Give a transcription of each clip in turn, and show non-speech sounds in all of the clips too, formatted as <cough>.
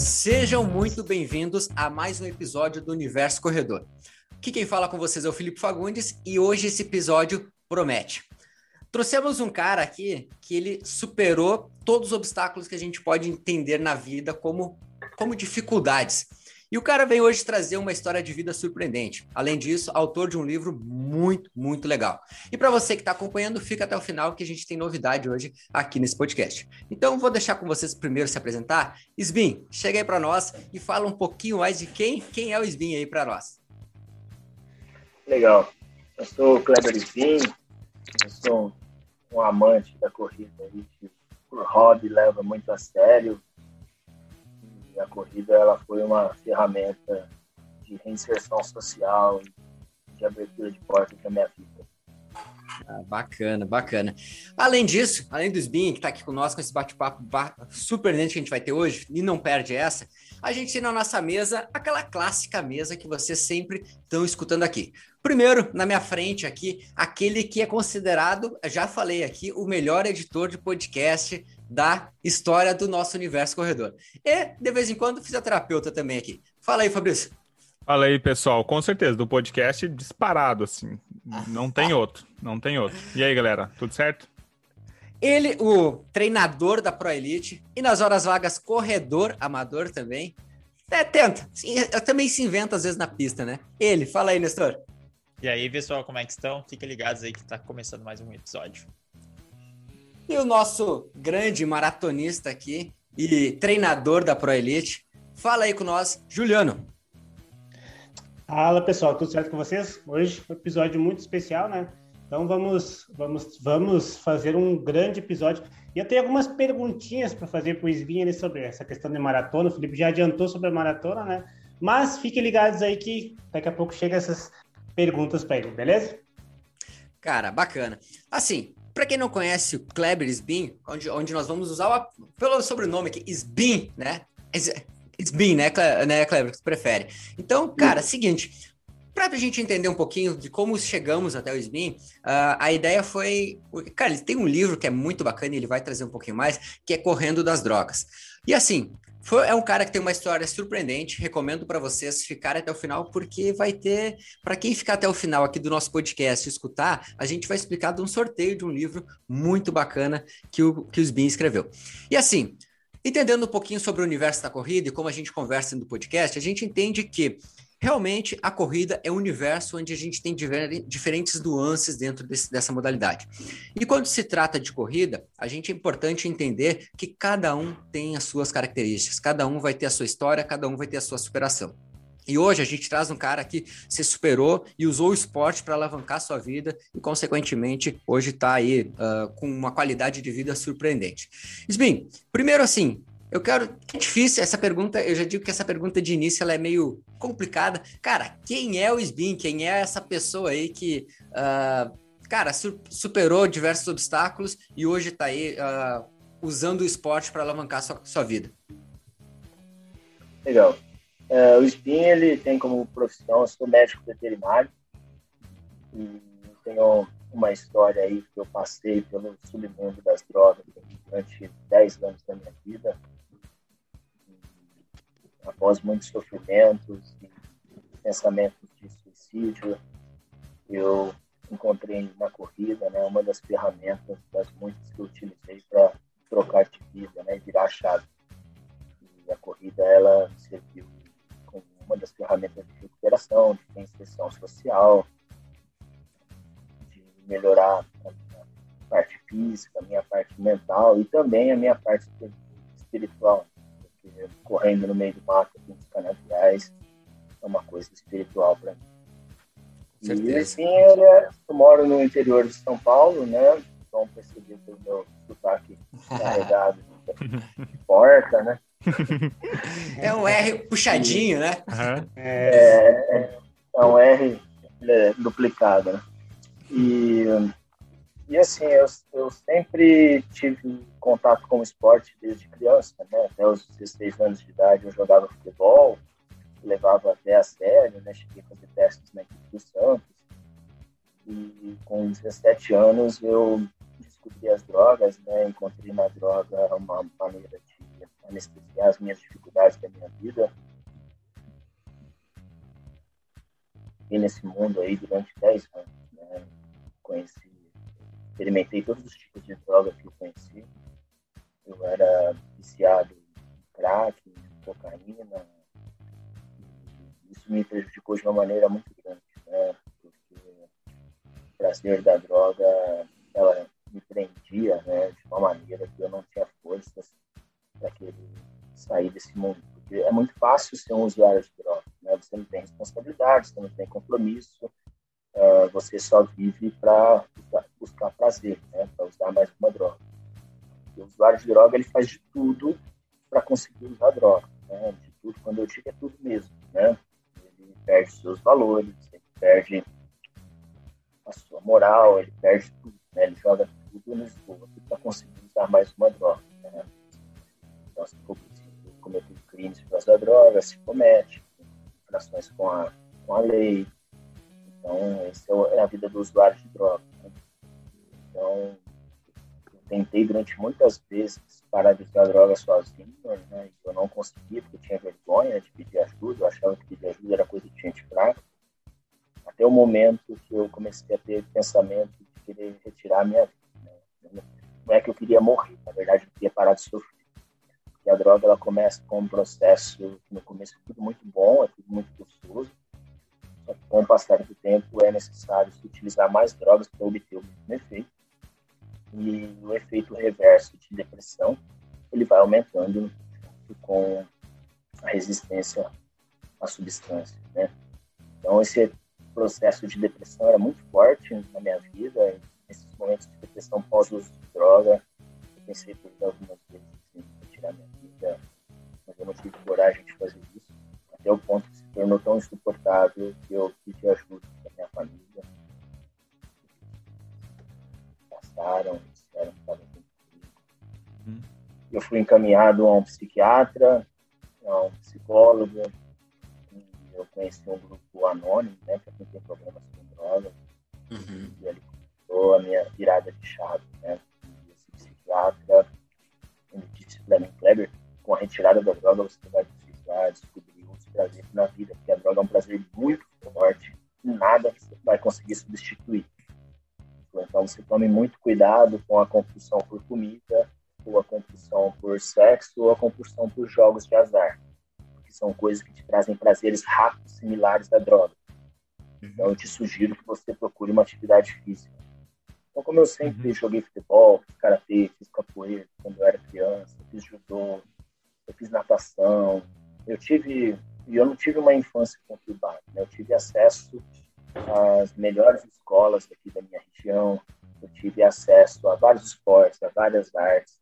Sejam muito bem-vindos a mais um episódio do Universo Corredor. Aqui quem fala com vocês é o Felipe Fagundes e hoje esse episódio promete. Trouxemos um cara aqui que ele superou todos os obstáculos que a gente pode entender na vida como, como dificuldades. E o cara vem hoje trazer uma história de vida surpreendente. Além disso, autor de um livro muito, muito legal. E para você que está acompanhando, fica até o final que a gente tem novidade hoje aqui nesse podcast. Então, vou deixar com vocês primeiro se apresentar. Sbin, chega aí para nós e fala um pouquinho mais de quem, quem é o Sbin aí para nós. Legal. Eu sou o Kleber Sbin, eu sou um amante da corrida que por hobby leva muito a sério a corrida ela foi uma ferramenta de reinserção social, de abertura de portas na minha vida. Ah, bacana, bacana. Além disso, além do Sbin, que está aqui conosco com esse bate-papo surpreendente que a gente vai ter hoje, e não perde essa, a gente tem na nossa mesa aquela clássica mesa que vocês sempre estão escutando aqui. Primeiro, na minha frente aqui, aquele que é considerado, já falei aqui, o melhor editor de podcast da história do nosso universo corredor. E, de vez em quando, fisioterapeuta também aqui. Fala aí, Fabrício. Fala aí, pessoal. Com certeza, do podcast disparado, assim. Não tem outro, não tem outro. E aí, galera, tudo certo? Ele, o treinador da Pro Elite e nas horas vagas corredor amador também. É, tenta. Também se inventa às vezes na pista, né? Ele, fala aí, Nestor. E aí, pessoal, como é que estão? Fiquem ligados aí que tá começando mais um episódio. E o nosso grande maratonista aqui e treinador da Pro Elite, fala aí com nós, Juliano. Fala pessoal, tudo certo com vocês? Hoje um episódio muito especial, né? Então vamos, vamos, vamos fazer um grande episódio. E eu tenho algumas perguntinhas para fazer para o Svinha sobre essa questão de maratona. O Felipe já adiantou sobre a maratona, né? Mas fiquem ligados aí que daqui a pouco chega essas perguntas para ele, beleza? Cara, bacana. Assim, para quem não conhece o Kleber Sbin, onde, onde nós vamos usar o, pelo sobrenome aqui, Sbin, né? Sbin, né, né, Kleber, tu prefere. Então, cara, seguinte, para a gente entender um pouquinho de como chegamos até o Sbin, uh, a ideia foi... Cara, ele tem um livro que é muito bacana e ele vai trazer um pouquinho mais, que é Correndo das Drogas. E assim, foi, é um cara que tem uma história surpreendente. Recomendo para vocês ficarem até o final, porque vai ter. Para quem ficar até o final aqui do nosso podcast escutar, a gente vai explicar de um sorteio de um livro muito bacana que o, que o Sbin escreveu. E assim, entendendo um pouquinho sobre o universo da corrida e como a gente conversa no podcast, a gente entende que Realmente, a corrida é um universo onde a gente tem diferentes nuances dentro desse, dessa modalidade. E quando se trata de corrida, a gente é importante entender que cada um tem as suas características, cada um vai ter a sua história, cada um vai ter a sua superação. E hoje a gente traz um cara que se superou e usou o esporte para alavancar sua vida e, consequentemente, hoje está aí uh, com uma qualidade de vida surpreendente. Isbin, primeiro assim, eu quero. É difícil essa pergunta. Eu já digo que essa pergunta de início ela é meio complicada. Cara, quem é o Sbin? Quem é essa pessoa aí que, uh, cara, superou diversos obstáculos e hoje está aí uh, usando o esporte para alavancar sua, sua vida? Legal. Uh, o Sbin ele tem como profissão, eu sou médico veterinário e tenho uma história aí que eu passei pelo submundo das drogas durante 10 anos da minha vida após muitos sofrimentos e pensamentos de suicídio, eu encontrei na corrida né, uma das ferramentas das muitas que eu utilizei para trocar de vida, né, virar a chave. E a corrida ela serviu como uma das ferramentas de recuperação, de reinserção social, de melhorar a minha parte física, a minha parte mental e também a minha parte espiritual correndo no meio do mato com os canaviais é uma coisa espiritual para mim. E assim, ele é, eu moro no interior de São Paulo, né? Vão perceber pelo meu sotaque <laughs> carregado de porta, né? É um R puxadinho, né? É, é, é um R é, duplicado, né? E e assim, eu, eu sempre tive contato com o esporte desde criança, né? Até os 16 anos de idade eu jogava futebol, levava até a sério, né? Cheguei a fazer testes na equipe do Santos. E com 17 anos eu descobri as drogas, né? Encontrei na droga uma maneira de anestesiar as minhas dificuldades da minha vida. E nesse mundo aí durante 10 anos, né? Conheci, experimentei todos os tipos de droga que eu conheci. Eu era viciado em crack, em cocaína. Isso me prejudicou de uma maneira muito grande, né? Porque o prazer da droga, ela me prendia, né? De uma maneira que eu não tinha forças para querer sair desse mundo. Porque é muito fácil ser um usuário de droga, né? Você não tem responsabilidade, você não tem compromisso, uh, você só vive para buscar, prazer, né? Para usar mais uma droga. o usuário de droga ele faz de tudo para conseguir usar droga, né? De tudo, quando eu digo é tudo mesmo, né? Ele perde seus valores, ele perde a sua moral, ele perde tudo, né? Ele joga tudo no esgoto para conseguir usar mais uma droga, né? Então, se for cometer crimes por causa da droga, se comete, infrações com a, com a lei. Então, essa é, é a vida do usuário de droga. Então, eu tentei durante muitas vezes parar de usar droga sozinho, né? Eu não conseguia, porque tinha vergonha de pedir ajuda, eu achava que pedir ajuda era coisa de gente fraca. Até o momento que eu comecei a ter pensamento de querer retirar a minha vida. Né? Não é que eu queria morrer, na verdade, eu queria parar de sofrer a droga ela começa com um processo que no começo é tudo muito bom, é tudo muito gostoso. Só que com o passar do tempo é necessário se utilizar mais drogas para obter o mesmo efeito. E o efeito reverso de depressão, ele vai aumentando com a resistência à substância, né? Então esse processo de depressão era muito forte na minha vida, nesses momentos de depressão pós-uso de droga, eu pensei por algumas vezes assim, tirar minha mas eu não tive coragem de fazer isso, até o ponto que se tornou tão insuportável que eu pedi ajuda da minha família. Disseram que estava tudo hum. Eu fui encaminhado a um psiquiatra, a um psicólogo, eu conheci um grupo anônimo, né, para quem tem problemas com drogas, uhum. e ele começou a minha virada de chave, né, e esse psiquiatra, ele disse para mim, Kleber, com a retirada da droga, você vai precisar descobrir outros prazeres na vida, porque a droga é um prazer muito forte e nada você vai conseguir substituir. Então, você tome muito cuidado com a compulsão por comida, ou a compulsão por sexo, ou a compulsão por jogos de azar, que são coisas que te trazem prazeres rápidos, similares da droga. Então, eu te sugiro que você procure uma atividade física. Então, como eu sempre uhum. joguei futebol, fiz karatê, fiz capoeira quando eu era criança, fiz judô, eu fiz natação, eu tive, e eu não tive uma infância conturbada, né? eu tive acesso às melhores escolas aqui da minha região, eu tive acesso a vários esportes, a várias artes,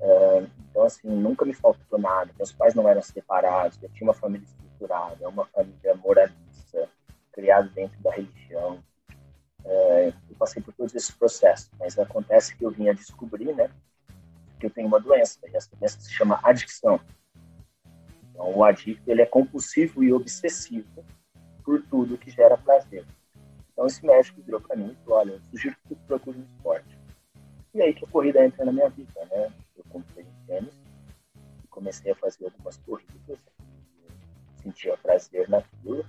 é, então assim, nunca me faltou nada, meus pais não eram separados, eu tinha uma família estruturada, uma família moralista, criada dentro da religião, é, eu passei por todos esses processos, mas acontece que eu vim a descobrir, né, que eu tenho uma doença, e essa doença se chama adicção. Então, o adicto ele é compulsivo e obsessivo por tudo que gera prazer. Então, esse médico virou para mim e falou: Olha, eu sugiro que tu procure um esporte. E aí que a corrida entra na minha vida, né? Eu comprei um tênis e comecei a fazer algumas corridas, sentia prazer naquilo,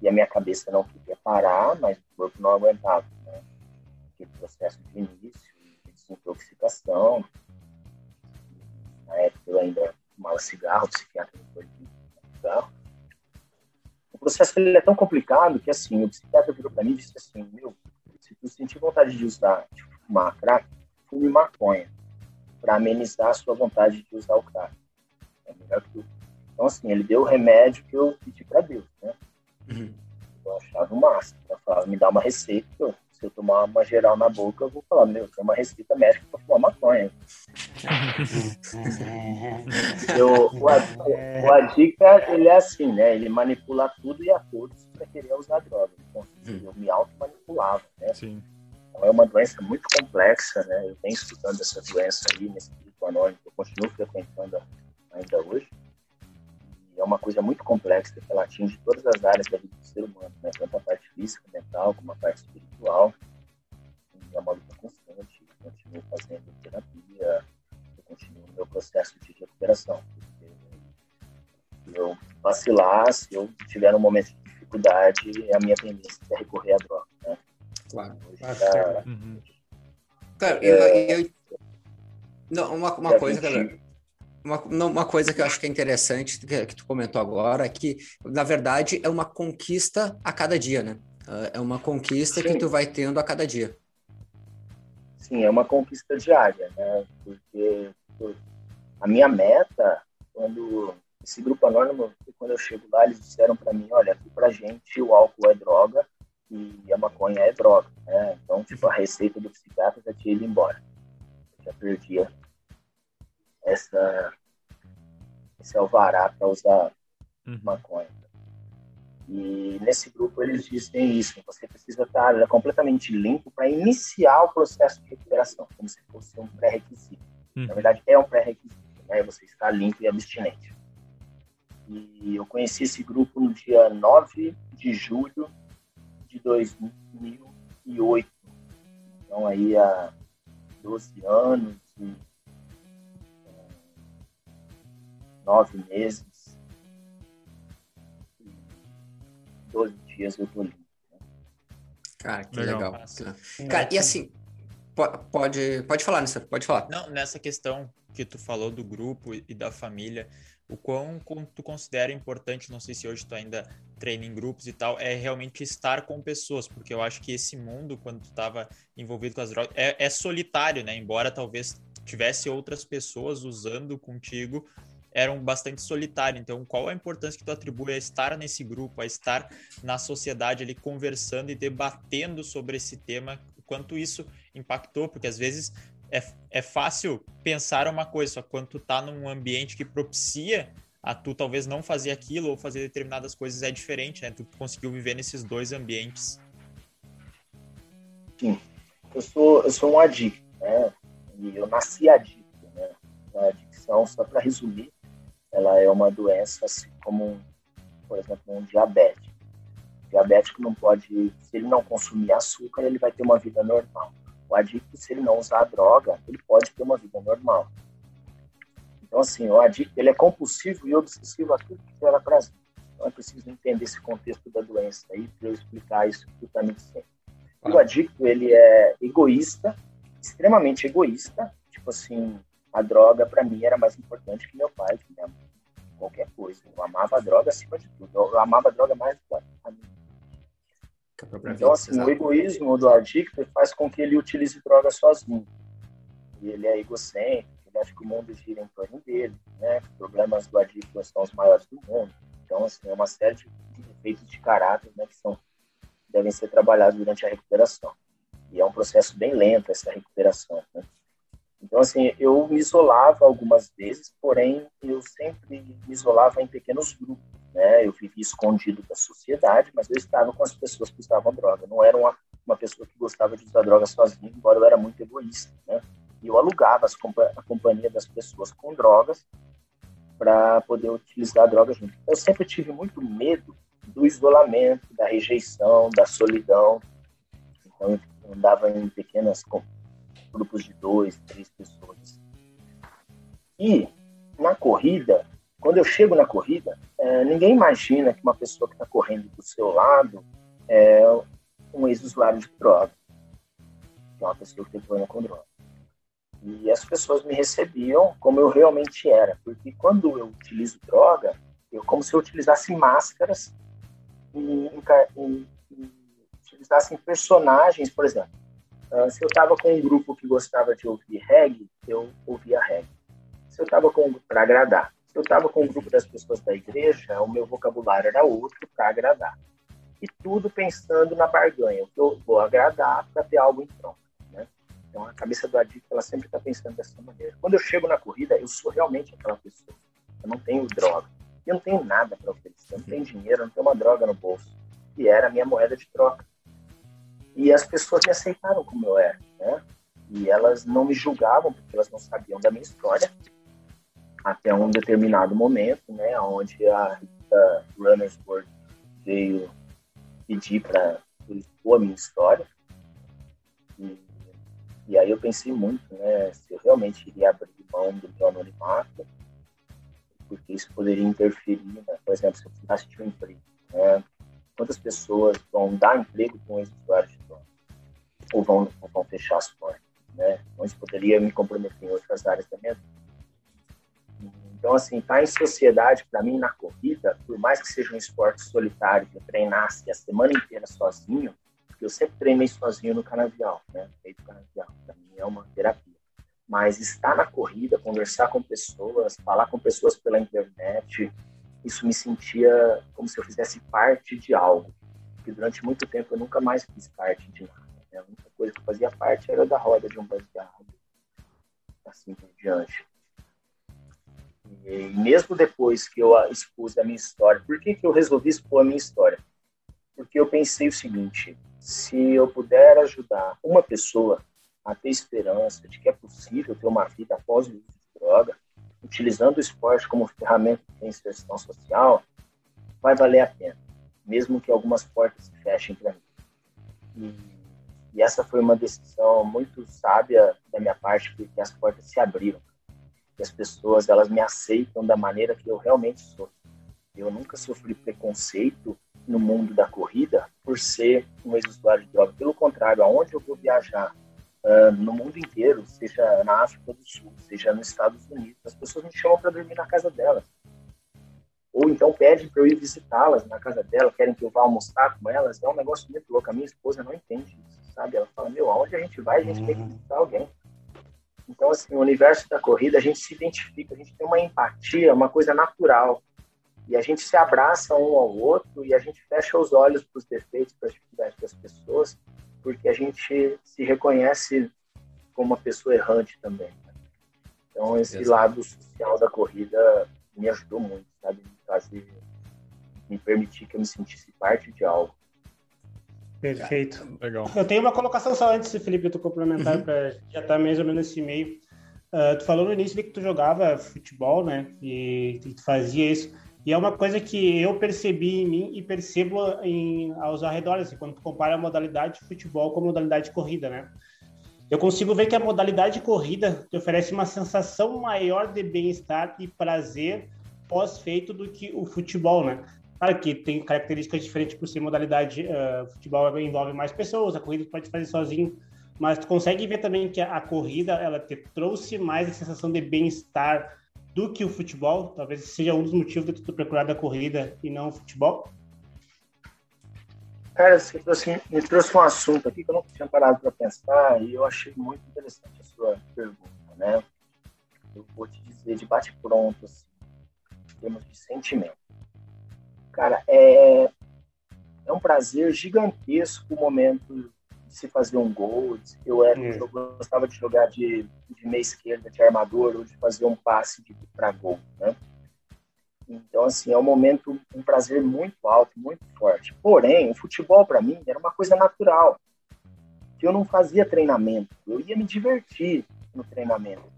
e a minha cabeça não queria parar, mas o corpo não aguentava, né? Aquele processo de início, de desintoxicação, na época eu ainda fumava cigarro, o psiquiatra me proibiu cigarro. O processo ele é tão complicado que, assim, o psiquiatra virou para mim e disse assim, meu, se tu sentir vontade de usar, de fumar crack, fume maconha, para amenizar a sua vontade de usar o crack. É melhor que. Então, assim, ele deu o remédio que eu pedi para Deus, né? Uhum. Eu achava o máximo. Ela falava, me dá uma receita, eu se eu tomar uma geral na boca, eu vou falar, meu, tem uma receita médica para fumar maconha. <laughs> eu, o, o, o adicto, ele é assim, né? Ele manipula tudo e a todos para querer usar droga. Então, eu me auto-manipulava, né? Sim. Então, é uma doença muito complexa, né? Eu venho estudando essa doença aí nesse grupo anônimo, eu continuo frequentando ainda hoje é uma coisa muito complexa, que ela atinge todas as áreas da vida do ser humano, né? tanto a parte física, mental, como a parte espiritual. E é uma luta constante. Eu continuo fazendo terapia, eu continuo o meu processo de recuperação. Se eu vacilar, se eu tiver um momento de dificuldade, a minha tendência é recorrer à droga. Né? Claro. Hoje já- Uhum. Cara, É. eu, eu- não, uma, uma coisa, senti- cara, uma, uma coisa que eu acho que é interessante que, que tu comentou agora é que, na verdade, é uma conquista a cada dia, né? Ah, É uma conquista que Sim. tu vai tendo a cada dia. Sim, é uma conquista diária, né? Porque a minha meta, quando esse grupo anônimo, quando eu chego lá, eles disseram para mim, olha, aqui pra gente o álcool é droga e a maconha é droga, né? Então, tipo, a receita do psiquiatra já tinha ido embora. Eu já perdia essa esse alvará para usar Uhum. maconha. E nesse grupo eles dizem isso, você precisa estar completamente limpo para iniciar o processo de recuperação, como se fosse um pré-requisito. Uhum. Na verdade, é um pré-requisito, né? Você está limpo e abstinente. E eu conheci esse grupo no dia 9 de julho de 2008. Então, aí há 12 anos e nove meses e 12 dias eu tô limpo. Cara, que Legal. legal. Cara, e assim, po- pode, pode falar, Nessa, pode falar. Não, nessa questão que tu falou do grupo e da família, o quão tu considera importante, não sei se hoje tu ainda treina em grupos e tal, é realmente estar com pessoas, porque eu acho que esse mundo, quando tu estava envolvido com as drogas, é, é solitário, né? Embora talvez tivesse outras pessoas usando contigo, eram bastante solitário. Então, qual a importância que tu atribui a estar nesse grupo, a estar na sociedade ali conversando e debatendo sobre esse tema, quanto isso impactou? Porque às vezes é, é fácil pensar uma coisa, só quando tu tá num ambiente que propicia a tu talvez não fazer aquilo ou fazer determinadas coisas é diferente, né? Tu conseguiu viver nesses dois ambientes. Eu sou, eu sou um adicto, né? E eu nasci adicto, né? A adicção, só para resumir, ela é uma doença assim como, por exemplo, um diabético. O diabético não pode, se ele não consumir açúcar, ele vai ter uma vida normal. O adicto, se ele não usar droga, ele pode ter uma vida normal. Então, assim, o adicto, ele é compulsivo e obsessivo a tudo que gera prazer. Então, é preciso entender esse contexto da doença aí para eu explicar isso tá me dizendo. O adicto, ele é egoísta, extremamente egoísta. Tipo assim, a droga para mim era mais importante que meu pai, que minha mãe, qualquer coisa. Eu amava a droga acima de tudo. Eu amava a droga mais do que a mim. Própria Então, assim, o egoísmo do adicto faz com que ele utilize droga sozinho. E ele é egocêntrico, ele acha que o mundo gira em torno dele, né? Os problemas do adicto são os maiores do mundo. Então, assim, é uma série de de defeitos de caráter, né, que são devem ser trabalhados durante a recuperação. E é um processo bem lento essa recuperação, né? Então, assim, eu me isolava algumas vezes, porém, eu sempre me isolava em pequenos grupos, né? Eu vivia escondido da sociedade, mas eu estava com as pessoas que usavam droga. Não era uma, uma pessoa que gostava de usar droga sozinho, embora eu era muito egoísta, né? E eu alugava a companhia das pessoas com drogas para poder utilizar a droga junto. Eu sempre tive muito medo do isolamento, da rejeição, da solidão. Então, eu andava em pequenas grupos de dois, três pessoas. E na corrida, quando eu chego na corrida, é, ninguém imagina que uma pessoa que está correndo do seu lado é um ex-usuário de droga, que é uma pessoa que tem problema com droga. E as pessoas me recebiam como eu realmente era, porque quando eu utilizo droga, eu como se eu utilizasse máscaras e, e- e utilizassem personagens, por exemplo. Ah, se eu estava com um grupo que gostava de ouvir reggae, eu ouvia reggae. Se eu estava com para agradar. Se eu estava com um grupo das pessoas da igreja, o meu vocabulário era outro para agradar. E tudo pensando na barganha, o que eu vou agradar para ter algo em troca. Né? Então a cabeça do adicto ela sempre está pensando dessa maneira. Quando eu chego na corrida, eu sou realmente aquela pessoa. Eu não tenho droga. Eu não tenho nada para oferecer. Eu não tenho dinheiro, eu não tenho uma droga no bolso. E era a minha moeda de troca. E as pessoas me aceitaram como eu era, né? E elas não me julgavam porque elas não sabiam da minha história até um determinado momento, né, onde a Rita Runnersworth veio pedir para expor a minha história. E, e aí eu pensei muito, né, se eu realmente iria abrir mão do meu anonimato, porque isso poderia interferir, né? por exemplo, se eu precisasse de um emprego. Né? Quantas pessoas vão dar emprego com esse usuário de? Ou vão, ou vão fechar as portas? Né? Então, isso poderia me comprometer em outras áreas da minha vida. Então, assim, estar tá em sociedade, para mim, na corrida, por mais que seja um esporte solitário, que eu treinasse a semana inteira sozinho, porque eu sempre treinei sozinho no canavial, né? Feito canavial. Para mim é uma terapia. Mas estar na corrida, conversar com pessoas, falar com pessoas pela internet, isso me sentia como se eu fizesse parte de algo. Porque durante muito tempo eu nunca mais fiz parte de nada. Né? Única coisa que fazia parte era da roda de um baseado, assim por diante. E mesmo depois que eu expus a minha história, por que, que eu resolvi expor a minha história? Porque eu pensei o seguinte: se eu puder ajudar uma pessoa a ter esperança de que é possível ter uma vida após o uso de droga, utilizando o esporte como ferramenta de inserção social, vai valer a pena, mesmo que algumas portas se fechem para mim. E, e essa foi uma decisão muito sábia da minha parte, porque as portas se abriram que as pessoas elas me aceitam da maneira que eu realmente sou. Eu nunca sofri preconceito no mundo da corrida por ser um ex-usuário de droga. Pelo contrário, aonde eu vou viajar uh, no mundo inteiro, seja na África do Sul, seja nos Estados Unidos, as pessoas me chamam para dormir na casa delas. Ou então pedem para eu ir visitá-las na casa dela, querem que eu vá almoçar com elas. É um negócio muito louco. A minha esposa não entende isso, sabe? Ela fala: Meu, aonde a gente vai, a gente tem que uhum. visitar alguém. Então, assim, o universo da corrida, a gente se identifica, a gente tem uma empatia, uma coisa natural. E a gente se abraça um ao outro e a gente fecha os olhos para os defeitos, para as dificuldades das pessoas, porque a gente se reconhece como uma pessoa errante também. Né? Então, esse Exato. lado social da corrida me ajudou muito, sabe? Me fazer, me permitir que eu me sentisse parte de algo. Perfeito. Legal. Eu tenho uma colocação só antes, Felipe, tu complementar, uhum. para já estar tá mais ou menos nesse meio. Uh, tu falou no início que tu jogava futebol, né? E, e, tu fazia isso. E é uma coisa que eu percebi em mim e percebo em, aos arredores, assim, quando tu compara a modalidade de futebol com a modalidade de corrida, né? Eu consigo ver que a modalidade de corrida te oferece uma sensação maior de bem-estar e prazer pós-feito do que o futebol, né? Claro que tem características diferentes por ser modalidade. Uh, futebol envolve mais pessoas, a corrida pode fazer sozinho, mas tu consegue ver também que a, a corrida ela te trouxe mais a sensação de bem-estar do que o futebol. Talvez seja um dos motivos de tu procurar da corrida e não o futebol. Cara, você trouxe, me trouxe um assunto aqui que eu não tinha parado para pensar e eu achei muito interessante a sua pergunta, né? Eu vou te dizer de bate-pronto, assim, em termos de sentimento Cara, é, é um prazer gigantesco o momento de se fazer um gol. Eu, era, é. eu gostava de jogar de, de meia esquerda, de armador, ou de fazer um passe para gol, né? Então, assim, é um momento, um prazer muito alto, muito forte. Porém, o futebol, para mim, era uma coisa natural. Que eu não fazia treinamento. Eu ia me divertir no treinamento.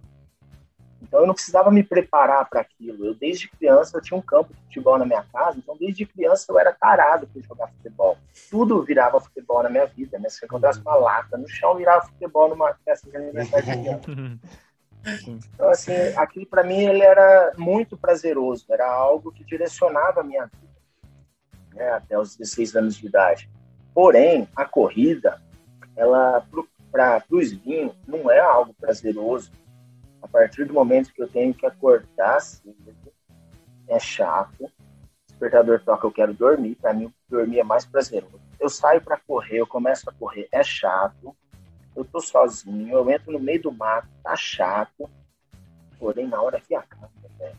Então eu não precisava me preparar para aquilo. Eu desde criança eu tinha um campo de futebol na minha casa, então desde criança eu era tarado por jogar futebol. Tudo virava futebol na minha vida, né? Se eu encontrasse uma lata no chão, virava futebol numa festa de aniversário. <laughs> Então assim, aquilo para mim ele era muito prazeroso, era algo que direcionava a minha vida, né? Até os 16 anos de idade. Porém, a corrida, ela para o Slim não é algo prazeroso a partir do momento que eu tenho que acordar cedo, é chato. Despertador toca, eu quero dormir. Para mim, dormir é mais prazeroso. Eu saio para correr, eu começo a correr, é chato. Eu tô sozinho, eu entro no meio do mato, tá chato. Porém, na hora que acaba, velho,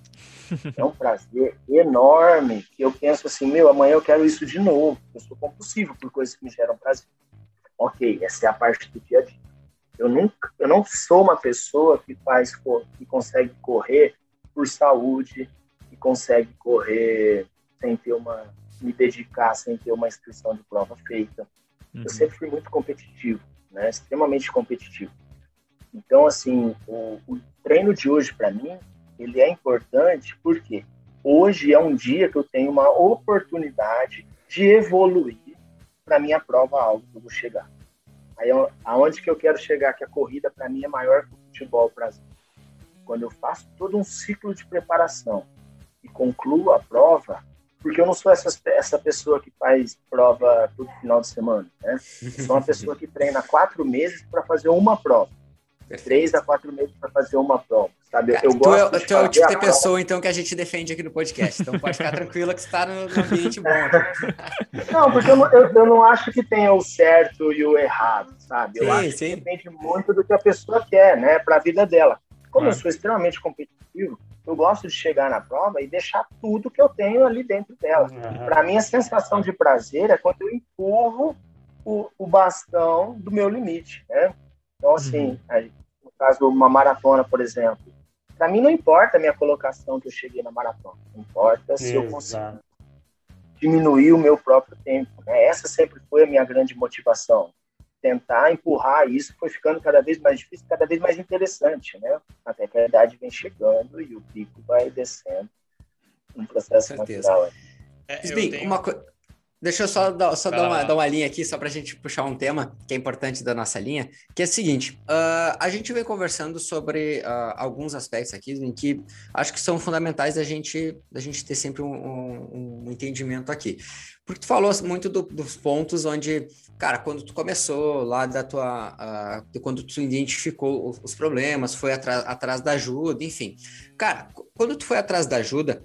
é um prazer enorme que eu penso assim, meu, amanhã eu quero isso de novo. Eu sou compulsivo por coisas que me geram prazer. Ok, essa é a parte do dia a dia. Eu nunca, eu não sou uma pessoa que faz, que consegue correr por saúde, que consegue correr sem ter uma, me dedicar sem ter uma inscrição de prova feita. Uhum. Eu sempre fui muito competitivo, né? Extremamente competitivo. Então, assim, o, o treino de hoje para mim, ele é importante porque hoje é um dia que eu tenho uma oportunidade de evoluir para minha prova algo que eu vou chegar. Aí, aonde que eu quero chegar? Que a corrida, para mim, é maior que o futebol Brasil. quando eu faço todo um ciclo de preparação e concluo a prova, porque eu não sou essa, essa pessoa que faz prova todo final de semana, né? Eu sou uma pessoa que treina quatro meses para fazer uma prova. Três a quatro meses para fazer uma prova, sabe? Cara, eu tu gosto é, tu é o tipo de pessoa, então, que a gente defende aqui no podcast. Então pode ficar tranquila que você está no, no, ambiente bom. <laughs> Não, porque eu não, eu, eu não, acho que tenha o certo e o errado, sabe? Eu sim, acho sim. que depende muito do que a pessoa quer, né? Para a vida dela. Como eu sou extremamente competitivo, eu gosto de chegar na prova e deixar tudo que eu tenho ali dentro dela. Uhum. Para mim, a sensação de prazer é quando eu empurro o, o bastão do meu limite, né? Então, assim, uhum. No caso de uma maratona, por exemplo, para mim não importa a minha colocação que eu cheguei na maratona, não importa se Exato. eu consigo diminuir o meu próprio tempo. Né? Essa sempre foi a minha grande motivação tentar empurrar isso foi ficando cada vez mais difícil, cada vez mais interessante, né? Até que a idade vem chegando e o pico vai descendo. Um processo natural. É, tenho... uma coisa Deixa eu só, dar, só dar, uma, dar uma linha aqui, só para a gente puxar um tema que é importante da nossa linha, que é o seguinte: uh, a gente vem conversando sobre uh, alguns aspectos aqui em que acho que são fundamentais da gente, da gente ter sempre um, um, um entendimento aqui. Porque tu falou muito do, dos pontos onde, cara, quando tu começou lá da tua. Uh, quando tu identificou os, problemas, foi atrás, atrás da ajuda, enfim. Cara, quando tu foi atrás da ajuda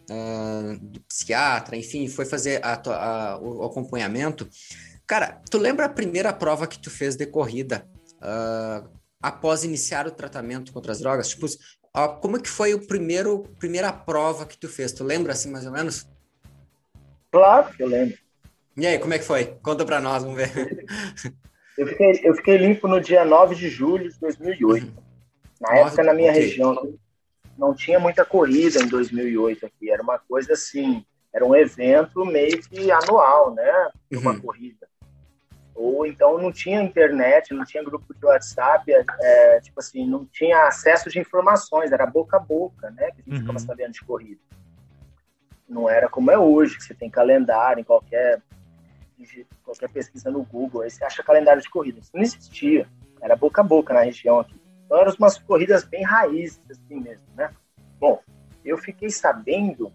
do psiquiatra, enfim, foi fazer a, a, o acompanhamento, cara, tu lembra a primeira prova que tu fez de corrida uh, após iniciar o tratamento contra as drogas? Tipo, uh, como que foi o primeiro primeira prova que tu fez? Tu lembra assim mais ou menos? Claro que eu lembro. E aí, como é que foi? Conta pra nós, vamos ver. Eu fiquei, eu fiquei limpo no dia 9 de julho de 2008. Uhum. Na 9, época, na minha okay. região, não tinha muita corrida em 2008 aqui. Era uma coisa assim, era um evento meio que anual, né? Uma uhum. corrida. Ou então não tinha internet, não tinha grupo de WhatsApp, é, é, tipo assim, não tinha acesso de informações, era boca a boca, né? Que a gente uhum. ficava sabendo de corrida. Não era como é hoje, que você tem calendário em qualquer qualquer pesquisa no Google, aí você acha calendário de corrida. Isso não existia. Era boca a boca na região aqui. Então eram umas corridas bem raízes, assim mesmo, né? Bom, eu fiquei sabendo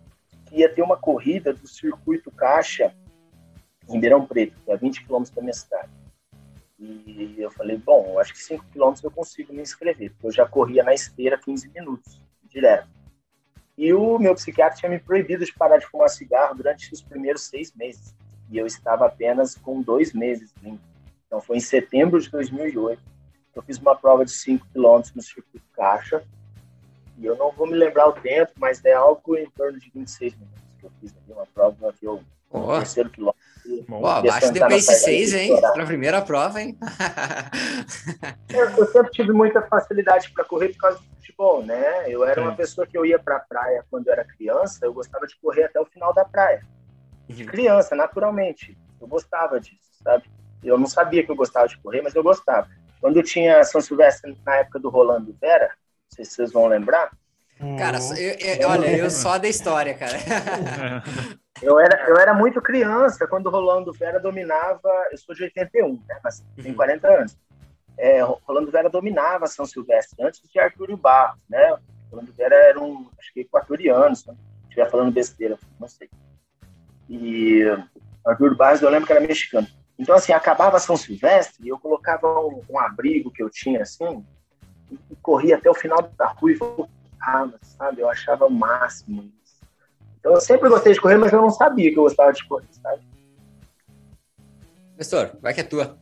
que ia ter uma corrida do Circuito Caixa em Ribeirão Preto, que é 20 quilômetros da minha cidade. E eu falei, bom, acho que 5 quilômetros eu consigo me inscrever, porque eu já corria na esteira 15 minutos, direto. E o meu psiquiatra tinha me proibido de parar de fumar cigarro durante os primeiros seis meses e eu estava apenas com dois meses limpo. Então foi em setembro de 2008 eu fiz uma prova de 5 km no circuito caixa eu não vou me lembrar o tempo, mas é algo em torno de 26 minutos que eu fiz ali, uma prova que eu oh. terceiro quilômetro. Pô, abaixo de pace 6, hein? Para a primeira prova, hein? <laughs> eu, eu, sempre tive muita facilidade para correr por causa do futebol, né? Eu era uma pessoa que eu ia para a praia quando eu era criança, eu gostava de correr até o final da praia de criança, naturalmente. Eu gostava disso, sabe? Eu não sabia que eu gostava de correr, mas eu gostava. Quando eu tinha São Silvestre na época do Rolando Vera, sei se vocês vão lembrar. Cara, eu, eu, olha, eu só da história, cara. <laughs> eu, era, eu era muito criança quando o Rolando Vera dominava. Eu sou de 81, né? Mas tenho 40 anos. É, Rolando Vera dominava São Silvestre antes de Arthur Barros, né? Rolando Vera era um, acho que equatoriano, se estiver falando besteira, não sei. E Arthur Barros, eu lembro que era mexicano. Então, assim, acabava São Silvestre e eu colocava um, um, abrigo que eu tinha, assim, e corria até o final da rua e voltava, sabe? Eu achava o máximo isso. Então, eu sempre gostei de correr, mas eu não sabia que eu gostava de correr, sabe? Professor, vai que é tua.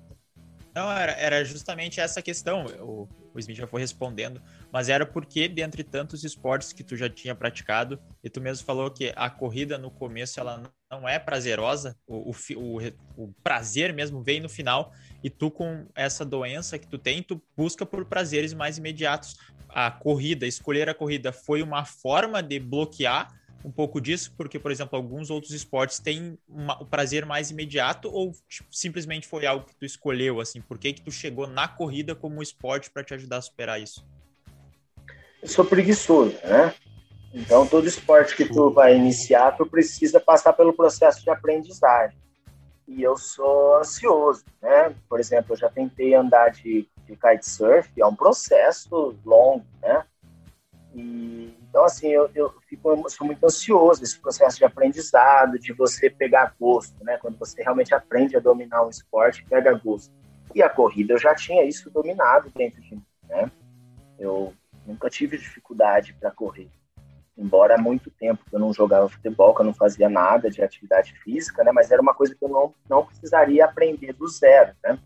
Não, era, era justamente essa questão. O, o Smith já foi respondendo, mas era porque, dentre tantos esportes que tu já tinha praticado, e tu mesmo falou que a corrida no começo ela não é prazerosa, o, o, o, prazer mesmo vem no final, e tu com essa doença que tu tem, tu busca por prazeres mais imediatos. A corrida, escolher a corrida foi uma forma de bloquear um pouco disso, porque, por exemplo, alguns outros esportes têm uma, o prazer mais imediato ou tipo, simplesmente foi algo que tu escolheu, assim? Por que que tu chegou na corrida como esporte para te ajudar a superar isso? Eu sou preguiçoso, né? Então, todo esporte que tu vai iniciar, tu precisa passar pelo processo de aprendizagem. E eu sou ansioso, né? Por exemplo, eu já tentei andar de, de kitesurf, é um processo longo, né? E, então, assim, eu, eu fico sou muito ansioso esse processo de aprendizado, de você pegar gosto, né? Quando você realmente aprende a dominar um esporte, pega gosto. E a corrida, eu já tinha isso dominado dentro de mim, né? Eu nunca tive dificuldade para correr. Embora há muito tempo que eu não jogava futebol, que eu não fazia nada de atividade física, né? Mas era uma coisa que eu não, não precisaria aprender do zero, né?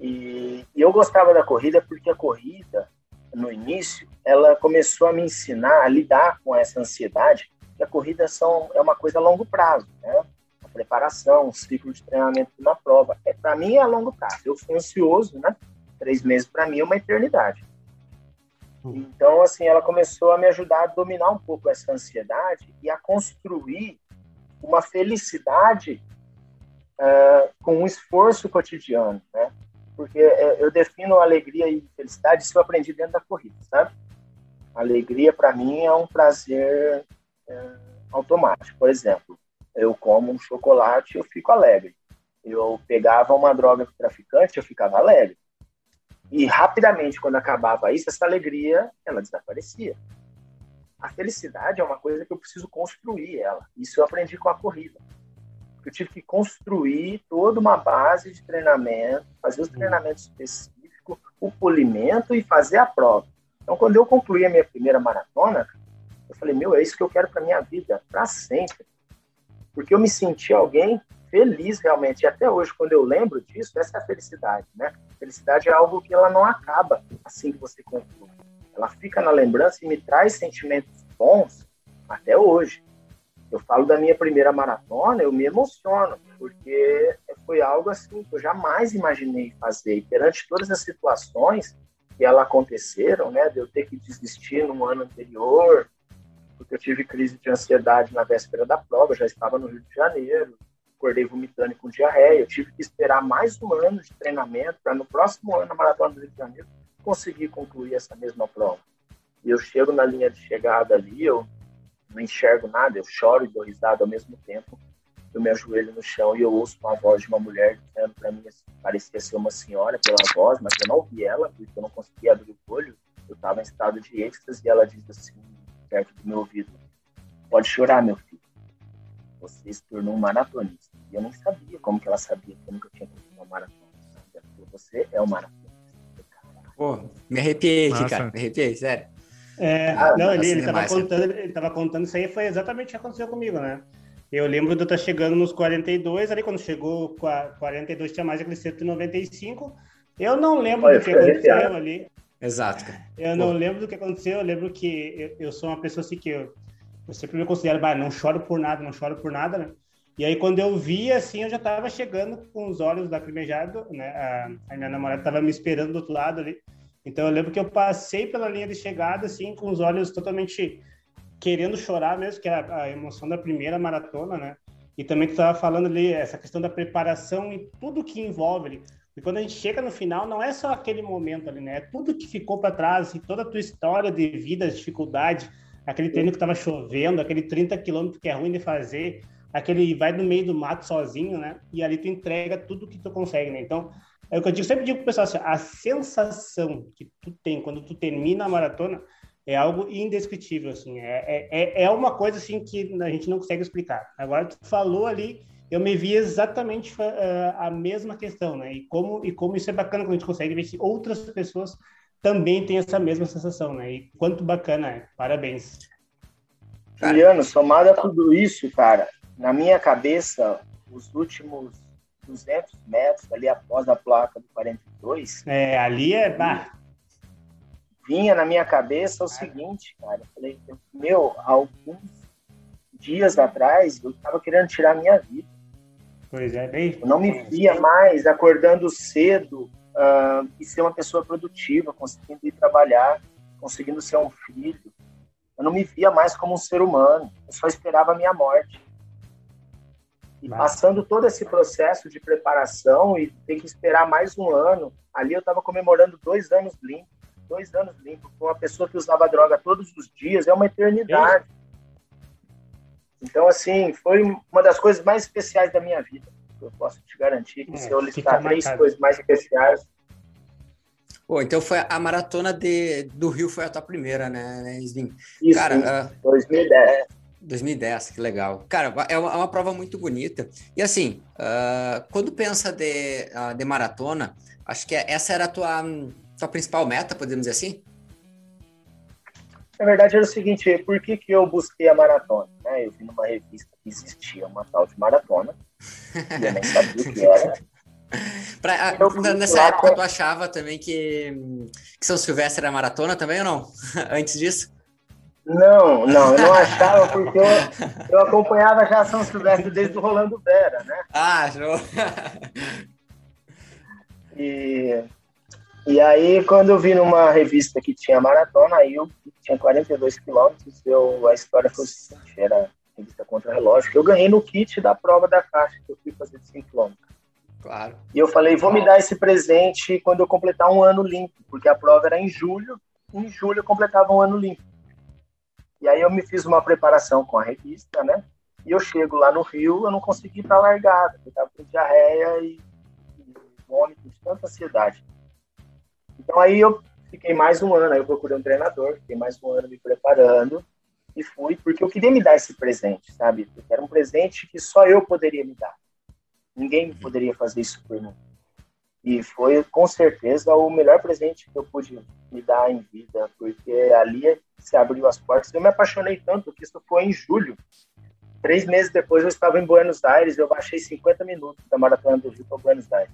E, e eu gostava da corrida porque a corrida, no início, ela começou a me ensinar a lidar com essa ansiedade, que a corrida são, é uma coisa a longo prazo, né? A preparação, o ciclo de treinamento de uma prova. É, para mim é a longo prazo. Eu sou ansioso, né? Três meses para mim é uma eternidade. Então, assim, ela começou a me ajudar a dominar um pouco essa ansiedade e a construir uma felicidade uh, com um esforço cotidiano, né? Porque uh, eu defino alegria e felicidade, isso eu aprendi dentro da corrida, sabe? Alegria, para mim, é um prazer uh, automático. Por exemplo, eu como um chocolate, eu fico alegre. Eu pegava uma droga do traficante, eu ficava alegre. E rapidamente, quando acabava isso, essa alegria, ela desaparecia. A felicidade é uma coisa que eu preciso construir ela. Isso eu aprendi com a corrida. Eu tive que construir toda uma base de treinamento, fazer os treinamentos específicos, o polimento e fazer a prova. Então, quando eu concluí a minha primeira maratona, eu falei, meu, é isso que eu quero para minha vida, para sempre. Porque eu me senti alguém feliz realmente. E até hoje, quando eu lembro disso, essa é a felicidade, né? Felicidade é algo que ela não acaba assim que você conclui. Ela fica na lembrança e me traz sentimentos bons até hoje. Eu falo da minha primeira maratona, eu me emociono, porque foi algo assim que eu jamais imaginei fazer. E perante todas as situações que ela aconteceram, né, de eu ter que desistir no ano anterior, porque eu tive crise de ansiedade na véspera da prova, já estava no Rio de Janeiro, acordei vomitando com diarreia. Eu tive que esperar mais um ano de treinamento para no próximo ano, na Maratona do Rio de Janeiro, conseguir concluir essa mesma prova. E eu chego na linha de chegada ali, eu não enxergo nada, eu choro e dou risada ao mesmo tempo. Eu me ajoelho no chão e eu ouço uma voz de uma mulher dizendo para mim, assim, parecia ser uma senhora pela voz, mas eu não ouvi ela, porque eu não conseguia abrir o olho. Eu estava em estado de êxtase e ela diz assim, perto do meu ouvido: Pode chorar, meu filho. Você se tornou um maratonista. E eu nem sabia como que ela sabia que eu nunca tinha feito uma maratona. Você é um maratonista. Pô, me arrepiei aqui, cara. Me arrepiei, sério. É, ah, não, ele, ele tava contando, ele tava contando isso aí, foi exatamente o que aconteceu comigo, né? Eu lembro de eu estar chegando nos 42, ali quando chegou 42 tinha mais aquele 195. Eu não lembro Olha, do que aconteceu ali. Exato. Eu Pô. não lembro do que aconteceu, eu lembro que eu, eu sou uma pessoa assim que eu, eu sempre me considero, bah, não choro por nada, não choro por nada, né? E aí, quando eu vi, assim, eu já estava chegando com os olhos lacrimejados, né? A, a minha namorada estava me esperando do outro lado ali. Então, eu lembro que eu passei pela linha de chegada, assim, com os olhos totalmente querendo chorar mesmo, que é a, emoção da primeira maratona, né? E também tu estava falando ali, essa questão da preparação e tudo que envolve ali. E quando a gente chega no final, não é só aquele momento ali, né? É tudo que ficou para trás, assim, toda a tua história de vida, as dificuldades, aquele treino que estava chovendo, aquele 30 quilômetros que é ruim de fazer, aquele vai no meio do mato sozinho, né? E ali tu entrega tudo que tu consegue, né? Então, é o que eu digo, sempre digo pro pessoal assim, a sensação que tu tem quando tu termina a maratona é algo indescritível, assim, é, é, é uma coisa, assim, que a gente não consegue explicar. Agora, tu falou ali, eu me vi exatamente uh, a mesma questão, né? E como, e como isso é bacana quando a gente consegue ver que outras pessoas também têm essa mesma sensação, né? E quanto bacana é. Parabéns. Juliano, somado a tudo isso, cara, na minha cabeça, os últimos 200 metros ali após a placa do 42. É, ali é. Bah. Vinha na minha cabeça o seguinte, cara. Eu falei, meu, alguns dias atrás eu estava querendo tirar a minha vida. Pois é, bem. Eu não me via mais acordando cedo uh, e ser uma pessoa produtiva, conseguindo ir trabalhar, conseguindo ser um filho. Eu não me via mais como um ser humano. Eu só esperava a minha morte. E passando todo esse processo de preparação e ter que esperar mais um ano, ali eu estava comemorando dois anos limpo, dois anos limpo, com uma pessoa que usava droga todos os dias, é uma eternidade. Então, assim, foi uma das coisas mais especiais da minha vida. Eu posso te garantir que é, se eu listar três coisas mais especiais. Pô, então foi a maratona de, do Rio foi a tua primeira, né, né Slim? Isso, Cara, uh, 2010. 2010, que legal. Cara, é uma, é uma prova muito bonita. E assim, uh, quando pensa de, uh, de maratona, acho que essa era a tua, tua principal meta, podemos dizer assim? Na verdade, era o seguinte, por que, que eu busquei a maratona? Né? Eu vi numa revista que existia uma tal de maratona, eu nem sabia o que era. <laughs> pra, nessa época, tu achava também que, que São Silvestre era maratona também ou não? <laughs> Antes disso? Não, não, eu não <laughs> achava porque eu, eu acompanhava já São Silvestre desde o Rolando Vera, né? Ah, show! E, e aí, quando eu vi numa revista que tinha maratona, aí eu tinha 42 quilômetros, eu, a história foi o seguinte, era revista contra relógio, que eu ganhei no kit da prova da caixa, que eu fui fazer de 5 quilômetros. Claro. E eu falei, vou me dar esse presente quando eu completar um ano limpo, porque a prova era em julho, em julho eu completava um ano limpo. E aí eu me fiz uma preparação com a revista, né? E eu chego lá no Rio, eu não consegui estar largado, eu estava com diarreia e, e vômito, de tanta ansiedade. Então aí eu fiquei mais um ano, aí eu procurei um treinador, fiquei mais um ano me preparando e fui, porque eu queria me dar esse presente, sabe? Porque era um presente que só eu poderia me dar. Ninguém poderia fazer isso por mim. E foi, com certeza, o melhor presente que eu pude me dar em vida, porque ali se abriu as portas. Eu me apaixonei tanto que isso foi em julho. Três meses depois eu estava em Buenos Aires, eu baixei 50 minutos da Maratona do Rio para Buenos Aires.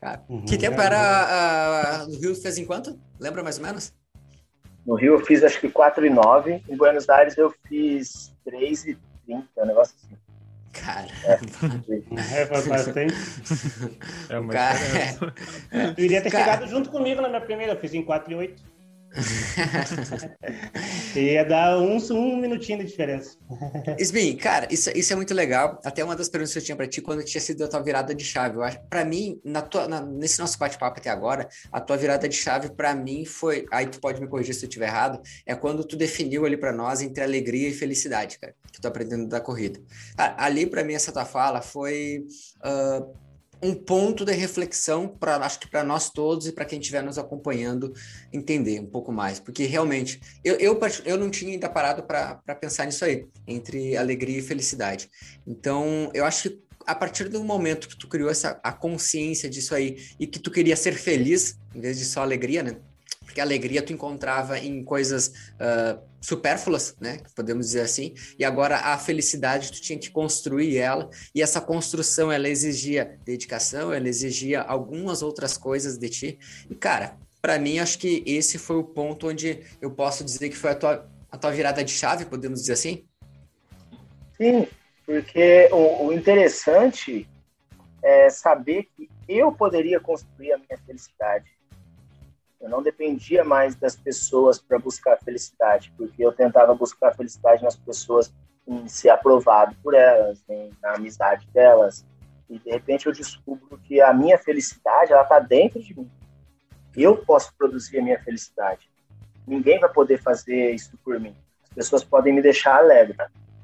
Cara, uhum, que tempo era no Rio fez em quanto? Lembra mais ou menos? No Rio eu fiz acho que 4 e 9, em Buenos Aires eu fiz 3 e 30, um negócio assim. <laughs> Cara. É, faz bastante. É uma Cara, é. Tu iria ter Cara... chegado junto comigo na minha primeira, eu fiz em 4 e 8. <laughs> Ia dar um, um minutinho de diferença. <laughs> Isbin, cara, isso, isso é muito legal. Até uma das perguntas que eu tinha para ti quando tinha sido a tua virada de chave. Para mim, na tua, na, nesse nosso bate-papo até agora, a tua virada de chave para mim foi. Aí tu pode me corrigir se eu estiver errado. É quando tu definiu ali para nós entre alegria e felicidade, cara, que tu aprendendo da corrida. Ali para mim essa tua fala foi. Uh, um ponto de reflexão para acho que para nós todos e para quem estiver nos acompanhando entender um pouco mais, porque realmente eu, eu, eu não tinha ainda parado para pensar nisso aí, entre alegria e felicidade. Então, eu acho que a partir do momento que tu criou essa a consciência disso aí e que tu queria ser feliz em vez de só alegria, né? Porque a alegria tu encontrava em coisas uh, supérfluas, né? Podemos dizer assim. E agora a felicidade tu tinha que construir ela. E essa construção ela exigia dedicação, ela exigia algumas outras coisas de ti. E cara, para mim acho que esse foi o ponto onde eu posso dizer que foi a tua, a tua virada de chave, podemos dizer assim. Sim, porque o, o interessante é saber que eu poderia construir a minha felicidade eu não dependia mais das pessoas para buscar felicidade, porque eu tentava buscar felicidade nas pessoas em ser aprovado por elas, em, na amizade delas. E de repente eu descubro que a minha felicidade ela está dentro de mim. Eu posso produzir a minha felicidade. Ninguém vai poder fazer isso por mim. As pessoas podem me deixar alegre,